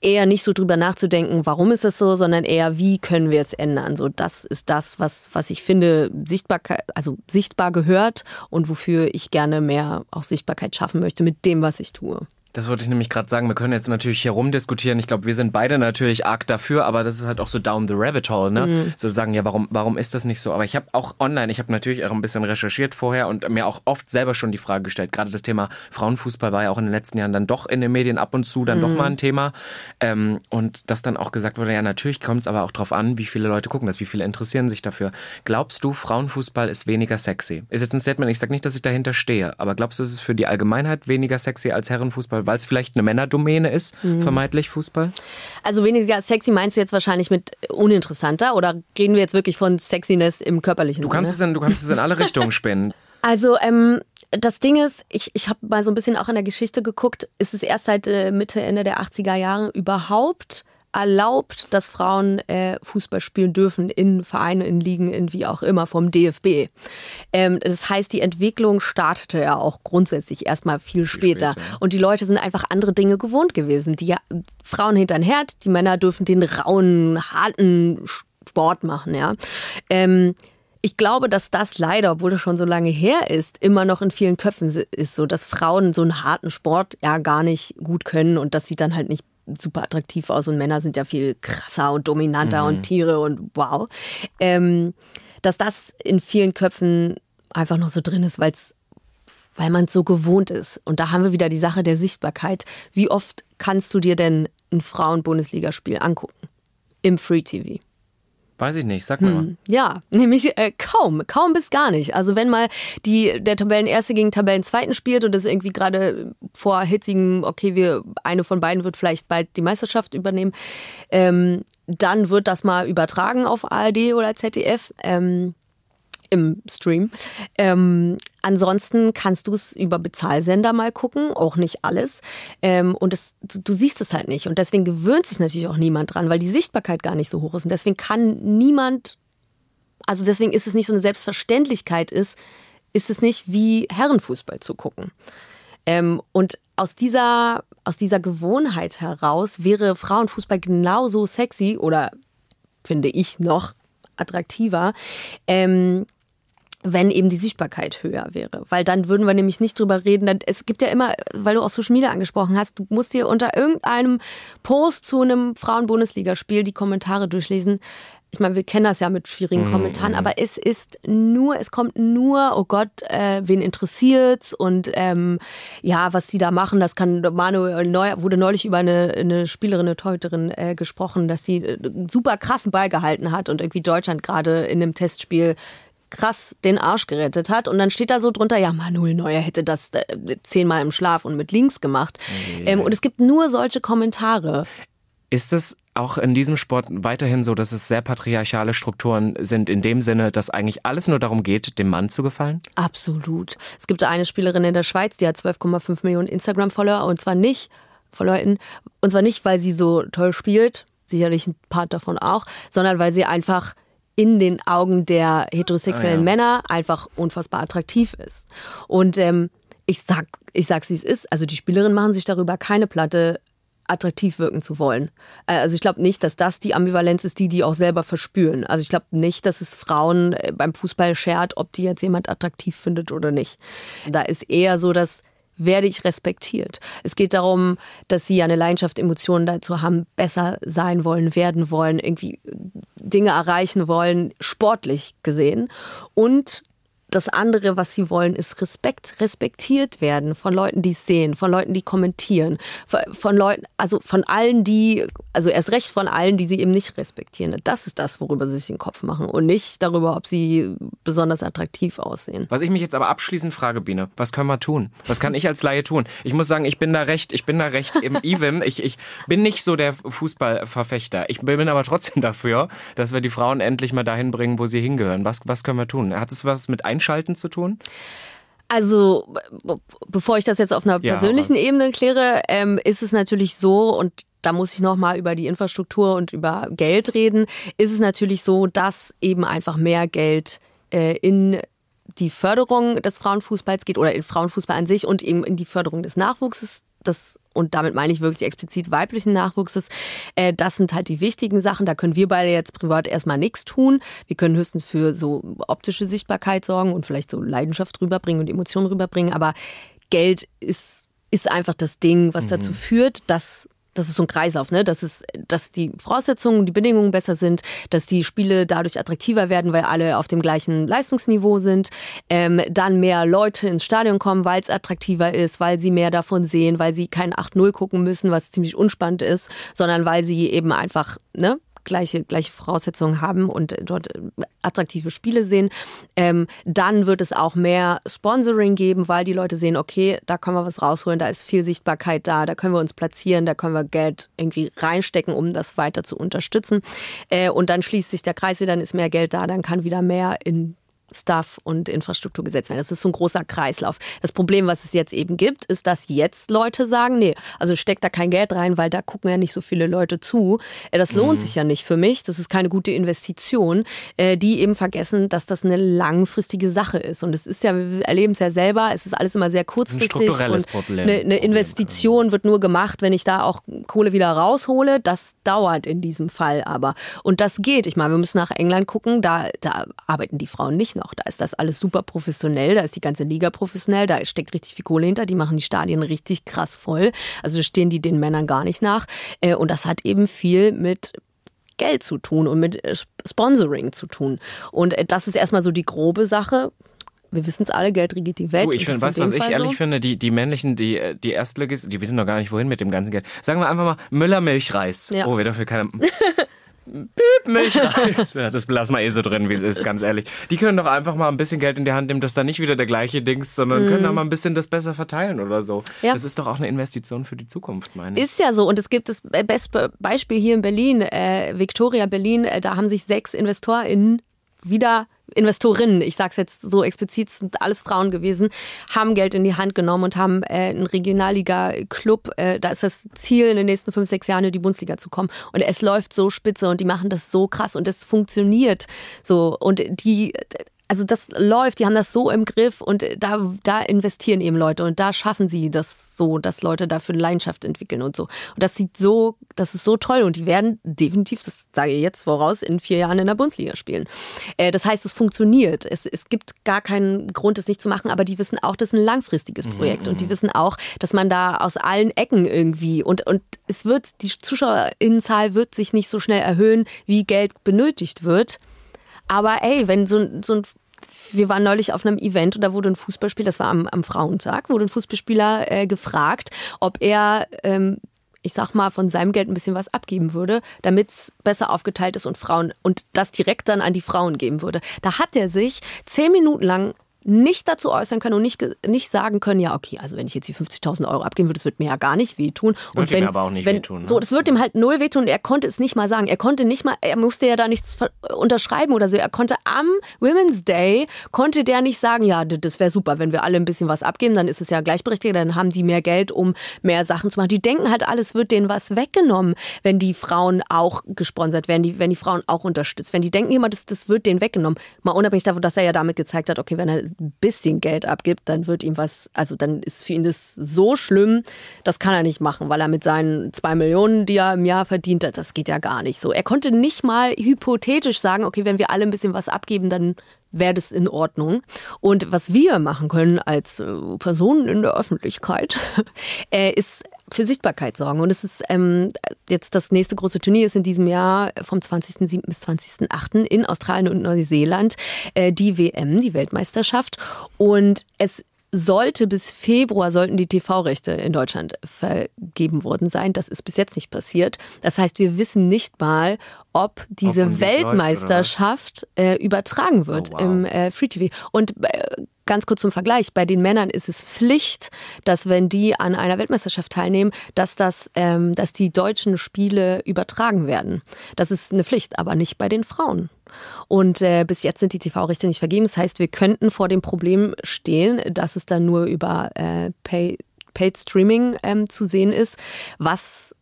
eher nicht so drüber nachzudenken, warum ist das so, sondern eher, wie können wir es ändern. So, das ist das, was, was ich finde, Sichtbarkeit, also sichtbar gehört und wofür ich gerne mehr auch Sichtbarkeit schaffen möchte mit dem, was ich tue. Das wollte ich nämlich gerade sagen. Wir können jetzt natürlich hier rumdiskutieren. Ich glaube, wir sind beide natürlich arg dafür, aber das ist halt auch so down the rabbit hole, ne? Mhm. So sagen, ja, warum, warum ist das nicht so? Aber ich habe auch online, ich habe natürlich auch ein bisschen recherchiert vorher und mir auch oft selber schon die Frage gestellt. Gerade das Thema Frauenfußball war ja auch in den letzten Jahren dann doch in den Medien ab und zu dann mhm. doch mal ein Thema. Ähm, und dass dann auch gesagt wurde, ja, natürlich kommt es aber auch drauf an, wie viele Leute gucken das, wie viele interessieren sich dafür. Glaubst du, Frauenfußball ist weniger sexy? Ist jetzt ein Statement, ich sage nicht, dass ich dahinter stehe, aber glaubst du, es ist für die Allgemeinheit weniger sexy als Herrenfußball? Weil es vielleicht eine Männerdomäne ist, mhm. vermeintlich Fußball? Also weniger sexy meinst du jetzt wahrscheinlich mit uninteressanter oder reden wir jetzt wirklich von Sexiness im körperlichen du kannst Sinne? Es in, du kannst es in alle Richtungen spinnen. Also ähm, das Ding ist, ich, ich habe mal so ein bisschen auch in der Geschichte geguckt, ist es erst seit äh, Mitte, Ende der 80er Jahre überhaupt erlaubt, dass Frauen äh, Fußball spielen dürfen in Vereinen, in Ligen, in wie auch immer vom DFB. Ähm, das heißt, die Entwicklung startete ja auch grundsätzlich erstmal viel, viel später. später. Und die Leute sind einfach andere Dinge gewohnt gewesen. Die Frauen hinter den Herd, die Männer dürfen den rauen, harten Sport machen, ja. Ähm, ich glaube, dass das leider, obwohl es schon so lange her ist, immer noch in vielen Köpfen ist, so dass Frauen so einen harten Sport ja gar nicht gut können und dass sie dann halt nicht super attraktiv aus und Männer sind ja viel krasser und dominanter mhm. und Tiere und wow. Ähm, dass das in vielen Köpfen einfach noch so drin ist, weil's, weil man es so gewohnt ist. Und da haben wir wieder die Sache der Sichtbarkeit. Wie oft kannst du dir denn ein Frauen-Bundesligaspiel angucken? Im Free TV. Weiß ich nicht, sag mal. Hm, ja, nämlich äh, kaum, kaum bis gar nicht. Also wenn mal die, der Tabellenerste gegen Tabellenzweiten spielt und das irgendwie gerade vor hitzigem, okay, wir, eine von beiden wird vielleicht bald die Meisterschaft übernehmen, ähm, dann wird das mal übertragen auf ARD oder ZDF. Ähm, im Stream. Ähm, ansonsten kannst du es über Bezahlsender mal gucken, auch nicht alles. Ähm, und das, du siehst es halt nicht. Und deswegen gewöhnt sich natürlich auch niemand dran, weil die Sichtbarkeit gar nicht so hoch ist. Und deswegen kann niemand, also deswegen ist es nicht so eine Selbstverständlichkeit ist, ist es nicht wie Herrenfußball zu gucken. Ähm, und aus dieser, aus dieser Gewohnheit heraus wäre Frauenfußball genauso sexy oder finde ich noch attraktiver, ähm, wenn eben die Sichtbarkeit höher wäre. Weil dann würden wir nämlich nicht drüber reden. Es gibt ja immer, weil du auch Social Media angesprochen hast, du musst dir unter irgendeinem Post zu einem Frauen-Bundesligaspiel die Kommentare durchlesen. Ich meine, wir kennen das ja mit schwierigen mm, Kommentaren, mm. aber es ist nur, es kommt nur, oh Gott, äh, wen interessiert's und ähm, ja, was die da machen, das kann Manuel Neuer wurde neulich über eine, eine Spielerin, eine Torhüterin äh, gesprochen, dass sie äh, super krassen Ball gehalten hat und irgendwie Deutschland gerade in einem Testspiel krass den Arsch gerettet hat. Und dann steht da so drunter, ja, Manuel Neuer hätte das äh, zehnmal im Schlaf und mit links gemacht. Okay. Ähm, und es gibt nur solche Kommentare. Ist es auch in diesem Sport weiterhin so, dass es sehr patriarchale Strukturen sind, in dem Sinne, dass eigentlich alles nur darum geht, dem Mann zu gefallen? Absolut. Es gibt eine Spielerin in der Schweiz, die hat 12,5 Millionen Instagram-Follower und zwar nicht Leuten, und zwar nicht, weil sie so toll spielt, sicherlich ein Part davon auch, sondern weil sie einfach in den Augen der heterosexuellen ah, ja. Männer einfach unfassbar attraktiv ist. Und ähm, ich sag, ich sag's wie es ist. Also die Spielerinnen machen sich darüber keine Platte, attraktiv wirken zu wollen. Äh, also ich glaube nicht, dass das die Ambivalenz ist, die die auch selber verspüren. Also ich glaube nicht, dass es Frauen äh, beim Fußball schert, ob die jetzt jemand attraktiv findet oder nicht. Da ist eher so, dass werde ich respektiert. Es geht darum, dass sie eine Leidenschaft, Emotionen dazu haben, besser sein wollen, werden wollen, irgendwie Dinge erreichen wollen, sportlich gesehen. Und das andere, was sie wollen, ist Respekt, respektiert werden von Leuten, die es sehen, von Leuten, die kommentieren, von Leuten, also von allen, die, also erst recht von allen, die sie eben nicht respektieren. Das ist das, worüber sie sich den Kopf machen und nicht darüber, ob sie besonders attraktiv aussehen. Was ich mich jetzt aber abschließend frage, Biene, was können wir tun? Was kann ich als Laie tun? Ich muss sagen, ich bin da recht, ich bin da recht im Even. Ich, ich bin nicht so der Fußballverfechter. Ich bin aber trotzdem dafür, dass wir die Frauen endlich mal dahin bringen, wo sie hingehören. Was, was können wir tun? Hat es was mit ein Einschalten zu tun? Also, bevor ich das jetzt auf einer Ja, persönlichen Ebene kläre, ähm, ist es natürlich so, und da muss ich nochmal über die Infrastruktur und über Geld reden, ist es natürlich so, dass eben einfach mehr Geld äh, in die Förderung des Frauenfußballs geht oder in Frauenfußball an sich und eben in die Förderung des Nachwuchses. Das, und damit meine ich wirklich explizit weiblichen Nachwuchses. Äh, das sind halt die wichtigen Sachen. Da können wir beide jetzt privat erstmal nichts tun. Wir können höchstens für so optische Sichtbarkeit sorgen und vielleicht so Leidenschaft rüberbringen und Emotionen rüberbringen. Aber Geld ist, ist einfach das Ding, was dazu führt, dass das ist so ein Kreislauf, ne? Dass es, dass die Voraussetzungen, die Bedingungen besser sind, dass die Spiele dadurch attraktiver werden, weil alle auf dem gleichen Leistungsniveau sind, ähm, dann mehr Leute ins Stadion kommen, weil es attraktiver ist, weil sie mehr davon sehen, weil sie kein 8-0 gucken müssen, was ziemlich unspannend ist, sondern weil sie eben einfach, ne? Gleiche, gleiche Voraussetzungen haben und dort attraktive Spiele sehen. Ähm, dann wird es auch mehr Sponsoring geben, weil die Leute sehen, okay, da können wir was rausholen, da ist viel Sichtbarkeit da, da können wir uns platzieren, da können wir Geld irgendwie reinstecken, um das weiter zu unterstützen. Äh, und dann schließt sich der Kreis wieder, dann ist mehr Geld da, dann kann wieder mehr in Stuff und Infrastruktur gesetzt werden. Das ist so ein großer Kreislauf. Das Problem, was es jetzt eben gibt, ist, dass jetzt Leute sagen, nee, also steckt da kein Geld rein, weil da gucken ja nicht so viele Leute zu. Äh, Das lohnt sich ja nicht für mich. Das ist keine gute Investition. Äh, Die eben vergessen, dass das eine langfristige Sache ist. Und es ist ja, wir erleben es ja selber, es ist alles immer sehr kurzfristig. strukturelles und Problem- Eine, eine Investition wird nur gemacht, wenn ich da auch Kohle wieder raushole. Das dauert in diesem Fall aber. Und das geht. Ich meine, wir müssen nach England gucken. Da, da arbeiten die Frauen nicht noch. Da ist das alles super professionell. Da ist die ganze Liga professionell. Da steckt richtig viel Kohle hinter. Die machen die Stadien richtig krass voll. Also da stehen die den Männern gar nicht nach. Äh, Und das hat eben viel mit Geld zu tun und mit äh, Sp- Sponsoring zu tun. Und äh, das ist erstmal so die grobe Sache. Wir wissen es alle, Geld regiert die Welt. Du, ich finde, weißt du, was dem ich Fall ehrlich so. finde? Die, die männlichen, die, die Erstligisten, die wissen doch gar nicht, wohin mit dem ganzen Geld. Sagen wir einfach mal Müller Milchreis. Ja. Oh, wir dafür keine. Piep, Milchreis. Ja, das lassen wir eh so drin, wie es ist, ganz ehrlich. Die können doch einfach mal ein bisschen Geld in die Hand nehmen, das dann nicht wieder der gleiche Dings, sondern können da mal ein bisschen das besser verteilen oder so. Mhm. Ja. Das ist doch auch eine Investition für die Zukunft, meine ich. Ist ja so. Und es gibt das beste Beispiel hier in Berlin, äh, Victoria Berlin, äh, da haben sich sechs InvestorInnen wieder Investorinnen, ich sage es jetzt so explizit, sind alles Frauen gewesen, haben Geld in die Hand genommen und haben äh, einen Regionalliga-Club, äh, da ist das Ziel, in den nächsten fünf, sechs Jahren in die Bundesliga zu kommen. Und es läuft so spitze und die machen das so krass und es funktioniert so. Und die, also das läuft, die haben das so im Griff und da, da investieren eben Leute und da schaffen sie das so, dass Leute dafür eine Leidenschaft entwickeln und so. Und das sieht so, das ist so toll und die werden definitiv, das sage ich jetzt voraus, in vier Jahren in der Bundesliga spielen. Äh, das heißt, es funktioniert. Es, es gibt gar keinen Grund, es nicht zu machen, aber die wissen auch, das ist ein langfristiges Projekt und die wissen auch, dass man da aus allen Ecken irgendwie und, und es wird, die Zuschauerinnenzahl wird sich nicht so schnell erhöhen, wie Geld benötigt wird. Aber ey, wenn so, so ein wir waren neulich auf einem Event und da wurde ein Fußballspieler, das war am, am Frauentag, wurde ein Fußballspieler äh, gefragt, ob er, ähm, ich sag mal, von seinem Geld ein bisschen was abgeben würde, damit es besser aufgeteilt ist und Frauen und das direkt dann an die Frauen geben würde. Da hat er sich zehn Minuten lang nicht dazu äußern können und nicht, nicht sagen können, ja, okay, also wenn ich jetzt die 50.000 Euro abgeben würde, das wird mir ja gar nicht wehtun. und ihm wenn, aber auch nicht wenn, wehtun, ne? So, das wird ihm halt null wehtun. Er konnte es nicht mal sagen. Er konnte nicht mal, er musste ja da nichts unterschreiben oder so. Er konnte am Women's Day, konnte der nicht sagen, ja, das wäre super, wenn wir alle ein bisschen was abgeben, dann ist es ja gleichberechtigt, dann haben die mehr Geld, um mehr Sachen zu machen. Die denken halt, alles wird denen was weggenommen, wenn die Frauen auch gesponsert werden, die, wenn die Frauen auch unterstützt. Wenn die denken immer, das, das wird denen weggenommen. Mal unabhängig davon, dass er ja damit gezeigt hat, okay, wenn er bisschen Geld abgibt, dann wird ihm was, also dann ist für ihn das so schlimm, das kann er nicht machen, weil er mit seinen zwei Millionen, die er im Jahr verdient hat, das geht ja gar nicht so. Er konnte nicht mal hypothetisch sagen, okay, wenn wir alle ein bisschen was abgeben, dann wäre das in Ordnung. Und was wir machen können als äh, Personen in der Öffentlichkeit, äh, ist für Sichtbarkeit sorgen. Und es ist ähm, jetzt das nächste große Turnier ist in diesem Jahr vom 20.07. bis 20.08. in Australien und Neuseeland äh, die WM, die Weltmeisterschaft. Und es sollte bis Februar sollten die TV-Rechte in Deutschland vergeben worden sein. Das ist bis jetzt nicht passiert. Das heißt, wir wissen nicht mal, ob diese läuft, was? Weltmeisterschaft äh, übertragen wird Oh, wow. im äh, Free TV. Und äh, ganz kurz zum Vergleich, bei den Männern ist es Pflicht, dass wenn die an einer Weltmeisterschaft teilnehmen, dass das, ähm, dass die deutschen Spiele übertragen werden. Das ist eine Pflicht, aber nicht bei den Frauen. Und äh, bis jetzt sind die TV-Rechte nicht vergeben. Das heißt, wir könnten vor dem Problem stehen, dass es dann nur über äh, Pay, Paid Streaming ähm, zu sehen ist, was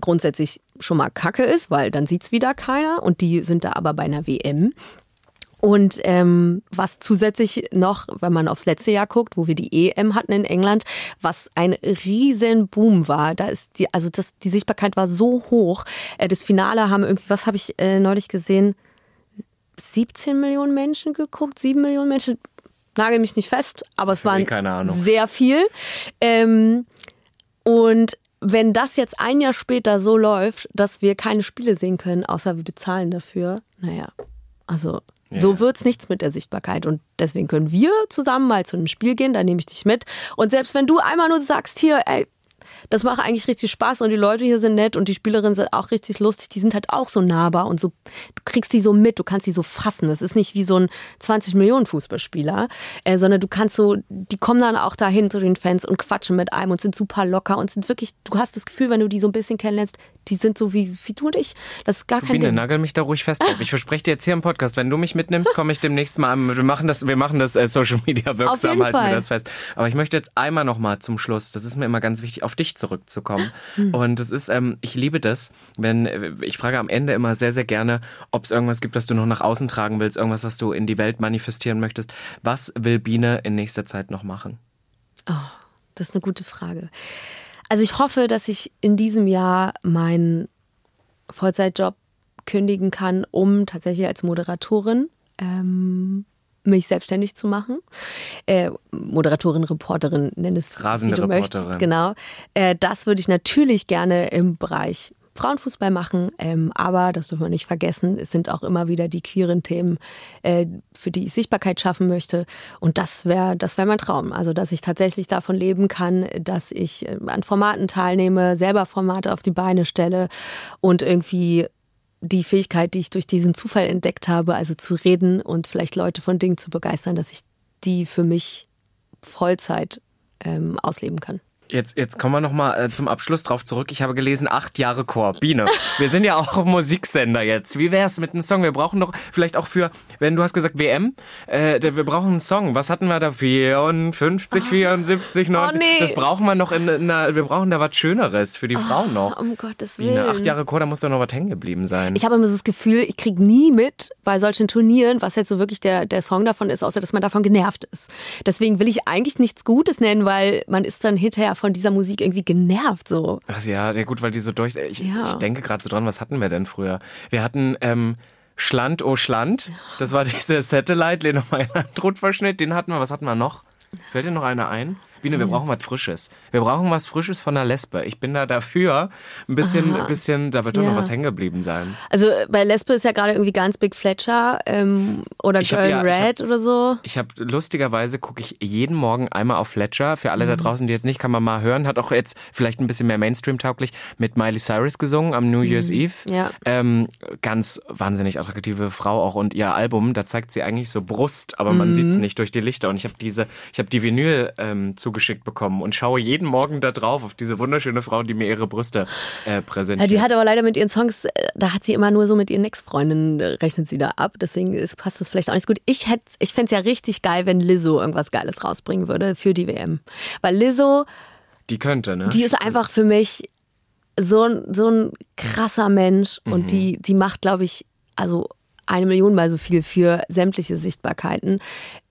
grundsätzlich schon mal kacke ist, weil dann sieht's wieder keiner und die sind da aber bei einer WM. Und ähm, was zusätzlich noch, wenn man aufs letzte Jahr guckt, wo wir die EM hatten in England, was ein riesen Boom war. Da ist die, also das, die Sichtbarkeit war so hoch. Äh, das Finale haben irgendwie, was habe ich äh, neulich gesehen? 17 Millionen Menschen geguckt, 7 Millionen Menschen. Nagel mich nicht fest, aber es waren sehr viel. Ähm, und wenn das jetzt ein Jahr später so läuft, dass wir keine Spiele sehen können, außer wir bezahlen dafür, naja, also ja. so wird's nichts mit der Sichtbarkeit. Und deswegen können wir zusammen mal zu einem Spiel gehen, da nehme ich dich mit. Und selbst wenn du einmal nur sagst, hier, ey, das macht eigentlich richtig Spaß und die Leute hier sind nett und die Spielerinnen sind auch richtig lustig. Die sind halt auch so nahbar und so, du kriegst die so mit, du kannst die so fassen. Das ist nicht wie so ein 20 Millionen Fußballspieler, äh, sondern du kannst so, die kommen dann auch dahin zu den Fans und quatschen mit einem und sind super locker und sind wirklich, du hast das Gefühl, wenn du die so ein bisschen kennenlernst, die sind so wie, wie du und ich. Das ist gar kein Biene, Ding. nagel mich da ruhig fest auf. Ich verspreche dir jetzt hier im Podcast, wenn du mich mitnimmst, komme ich demnächst mal an. Wir machen das, wir machen das äh, Social Media wirksam, halten Fall. wir das fest. Aber ich möchte jetzt einmal noch mal zum Schluss, das ist mir immer ganz wichtig, auf dich zurückzukommen. Hm. Und es ist, ähm, ich liebe das, wenn, äh, ich frage am Ende immer sehr, sehr gerne, ob es irgendwas gibt, das du noch nach außen tragen willst, irgendwas, was du in die Welt manifestieren möchtest. Was will Biene in nächster Zeit noch machen? Oh, das ist eine gute Frage. Also ich hoffe, dass ich in diesem Jahr meinen Vollzeitjob kündigen kann, um tatsächlich als Moderatorin ähm, mich selbstständig zu machen. Äh, Moderatorin, Reporterin, nenn es Rasende wie du Reporterin. möchtest. Genau. Äh, das würde ich natürlich gerne im Bereich Frauenfußball machen, ähm, aber das dürfen wir nicht vergessen, es sind auch immer wieder die queeren Themen, äh, für die ich Sichtbarkeit schaffen möchte. Und das wäre das wäre mein Traum. Also, dass ich tatsächlich davon leben kann, dass ich äh, an Formaten teilnehme, selber Formate auf die Beine stelle und irgendwie die Fähigkeit, die ich durch diesen Zufall entdeckt habe, also zu reden und vielleicht Leute von Dingen zu begeistern, dass ich die für mich Vollzeit ähm, ausleben kann. Jetzt, jetzt kommen wir nochmal äh, zum Abschluss drauf zurück. Ich habe gelesen, acht Jahre Chor. Biene, wir sind ja auch Musiksender jetzt. Wie wäre es mit einem Song? Wir brauchen doch vielleicht auch für, wenn du hast gesagt WM, äh, wir brauchen einen Song. Was hatten wir da? 54, oh. 74, 90? Oh, nee. Das brauchen wir noch in, in einer, wir brauchen da was Schöneres für die oh, Frauen noch. Um Gottes Willen. Biene, acht Jahre Chor, da muss doch noch was hängen geblieben sein. Ich habe immer so das Gefühl, ich kriege nie mit bei solchen Turnieren, was jetzt so wirklich der, der Song davon ist, außer dass man davon genervt ist. Deswegen will ich eigentlich nichts Gutes nennen, weil man ist dann hinterher von dieser Musik irgendwie genervt so. Ach ja, ja gut, weil die so durch. Ich, ja. ich denke gerade so dran, was hatten wir denn früher? Wir hatten ähm, Schland oh Schland. Das war dieser Satellite, Leno Meyer-Verschnitt. Den hatten wir. Was hatten wir noch? Fällt dir noch einer ein? Biene, wir brauchen was Frisches. Wir brauchen was Frisches von der Lesbe. Ich bin da dafür. Ein bisschen, ein bisschen da wird doch ja. noch was hängen geblieben sein. Also bei Lesbe ist ja gerade irgendwie ganz Big Fletcher ähm, oder ich Girl ja, Red hab, oder so. Ich habe lustigerweise gucke ich jeden Morgen einmal auf Fletcher. Für alle mhm. da draußen, die jetzt nicht, kann man mal hören. Hat auch jetzt vielleicht ein bisschen mehr Mainstream-tauglich mit Miley Cyrus gesungen am New Year's mhm. Eve. Ja. Ähm, ganz wahnsinnig attraktive Frau auch und ihr Album, da zeigt sie eigentlich so Brust, aber man mhm. sieht es nicht durch die Lichter. Und ich habe diese, ich habe die Vinyl ähm, zugeschickt bekommen und schaue jeden Morgen da drauf auf diese wunderschöne Frau, die mir ihre Brüste äh, präsentiert. Ja, die hat aber leider mit ihren Songs, äh, da hat sie immer nur so mit ihren Ex-Freundinnen, äh, rechnet sie da ab. Deswegen ist, passt das vielleicht auch nicht gut. Ich, hätt, ich fände es ja richtig geil, wenn Lizzo irgendwas Geiles rausbringen würde für die WM. Weil Lizzo. Die könnte, ne? Die ist einfach für mich so, so ein krasser Mensch und mhm. die, die macht, glaube ich, also eine Million mal so viel für sämtliche Sichtbarkeiten,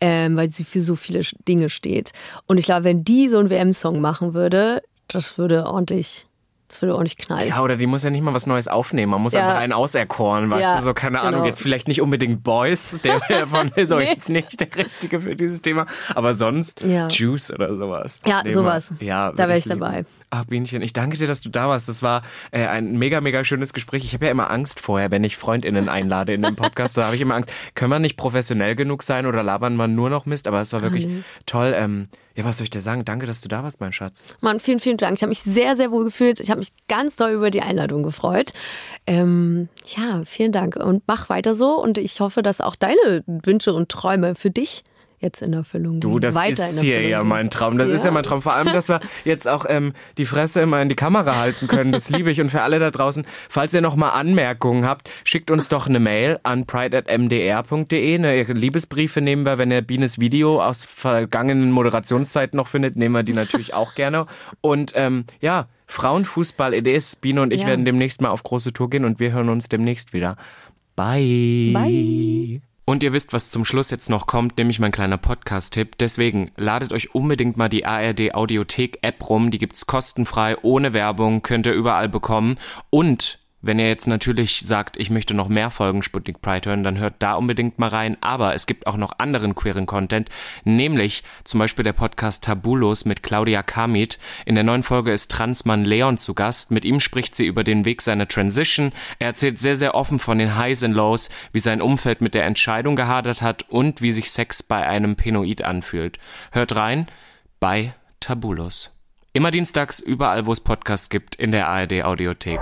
ähm, weil sie für so viele Dinge steht. Und ich glaube, wenn die so einen WM-Song machen würde, das würde ordentlich das würde auch nicht knallen. Ja, oder die muss ja nicht mal was Neues aufnehmen. Man muss ja. einfach einen auserkoren, weißt ja, du, so keine genau. Ahnung. Jetzt vielleicht nicht unbedingt Boys, der von ist auch nee. jetzt nicht der Richtige für dieses Thema, aber sonst ja. Juice oder sowas. Ja, Nehmen sowas. Ja, da wäre ich lieben. dabei. Ach, Bienchen, ich danke dir, dass du da warst. Das war äh, ein mega, mega schönes Gespräch. Ich habe ja immer Angst vorher, wenn ich FreundInnen einlade in den Podcast. da habe ich immer Angst, können wir nicht professionell genug sein oder labern wir nur noch Mist? Aber es war wirklich toll. Ähm, ja, was soll ich dir sagen? Danke, dass du da warst, mein Schatz. Mann, vielen, vielen Dank. Ich habe mich sehr, sehr wohl gefühlt. Ich habe mich ganz doll über die Einladung gefreut. Ähm, ja, vielen Dank und mach weiter so. Und ich hoffe, dass auch deine Wünsche und Träume für dich jetzt in Erfüllung Du, das weiter ist hier ja mein Traum. Das ja. ist ja mein Traum. Vor allem, dass wir jetzt auch ähm, die Fresse immer in die Kamera halten können. Das liebe ich. Und für alle da draußen, falls ihr noch mal Anmerkungen habt, schickt uns doch eine Mail an pride.mdr.de. Ne, Liebesbriefe nehmen wir, wenn ihr Bienes Video aus vergangenen Moderationszeiten noch findet, nehmen wir die natürlich auch gerne. Und ähm, ja, Frauenfußball, EDS, Biene und ich ja. werden demnächst mal auf große Tour gehen und wir hören uns demnächst wieder. Bye. Bye. Und ihr wisst, was zum Schluss jetzt noch kommt, nämlich mein kleiner Podcast-Tipp. Deswegen ladet euch unbedingt mal die ARD Audiothek App rum. Die gibt's kostenfrei, ohne Werbung, könnt ihr überall bekommen. Und wenn ihr jetzt natürlich sagt, ich möchte noch mehr Folgen Sputnik Pride hören, dann hört da unbedingt mal rein. Aber es gibt auch noch anderen queeren Content, nämlich zum Beispiel der Podcast Tabulos mit Claudia Kamit. In der neuen Folge ist Transmann Leon zu Gast. Mit ihm spricht sie über den Weg seiner Transition. Er erzählt sehr, sehr offen von den Highs und Lows, wie sein Umfeld mit der Entscheidung gehadert hat und wie sich Sex bei einem Penoid anfühlt. Hört rein bei Tabulos. Immer dienstags überall, wo es Podcasts gibt, in der ARD Audiothek.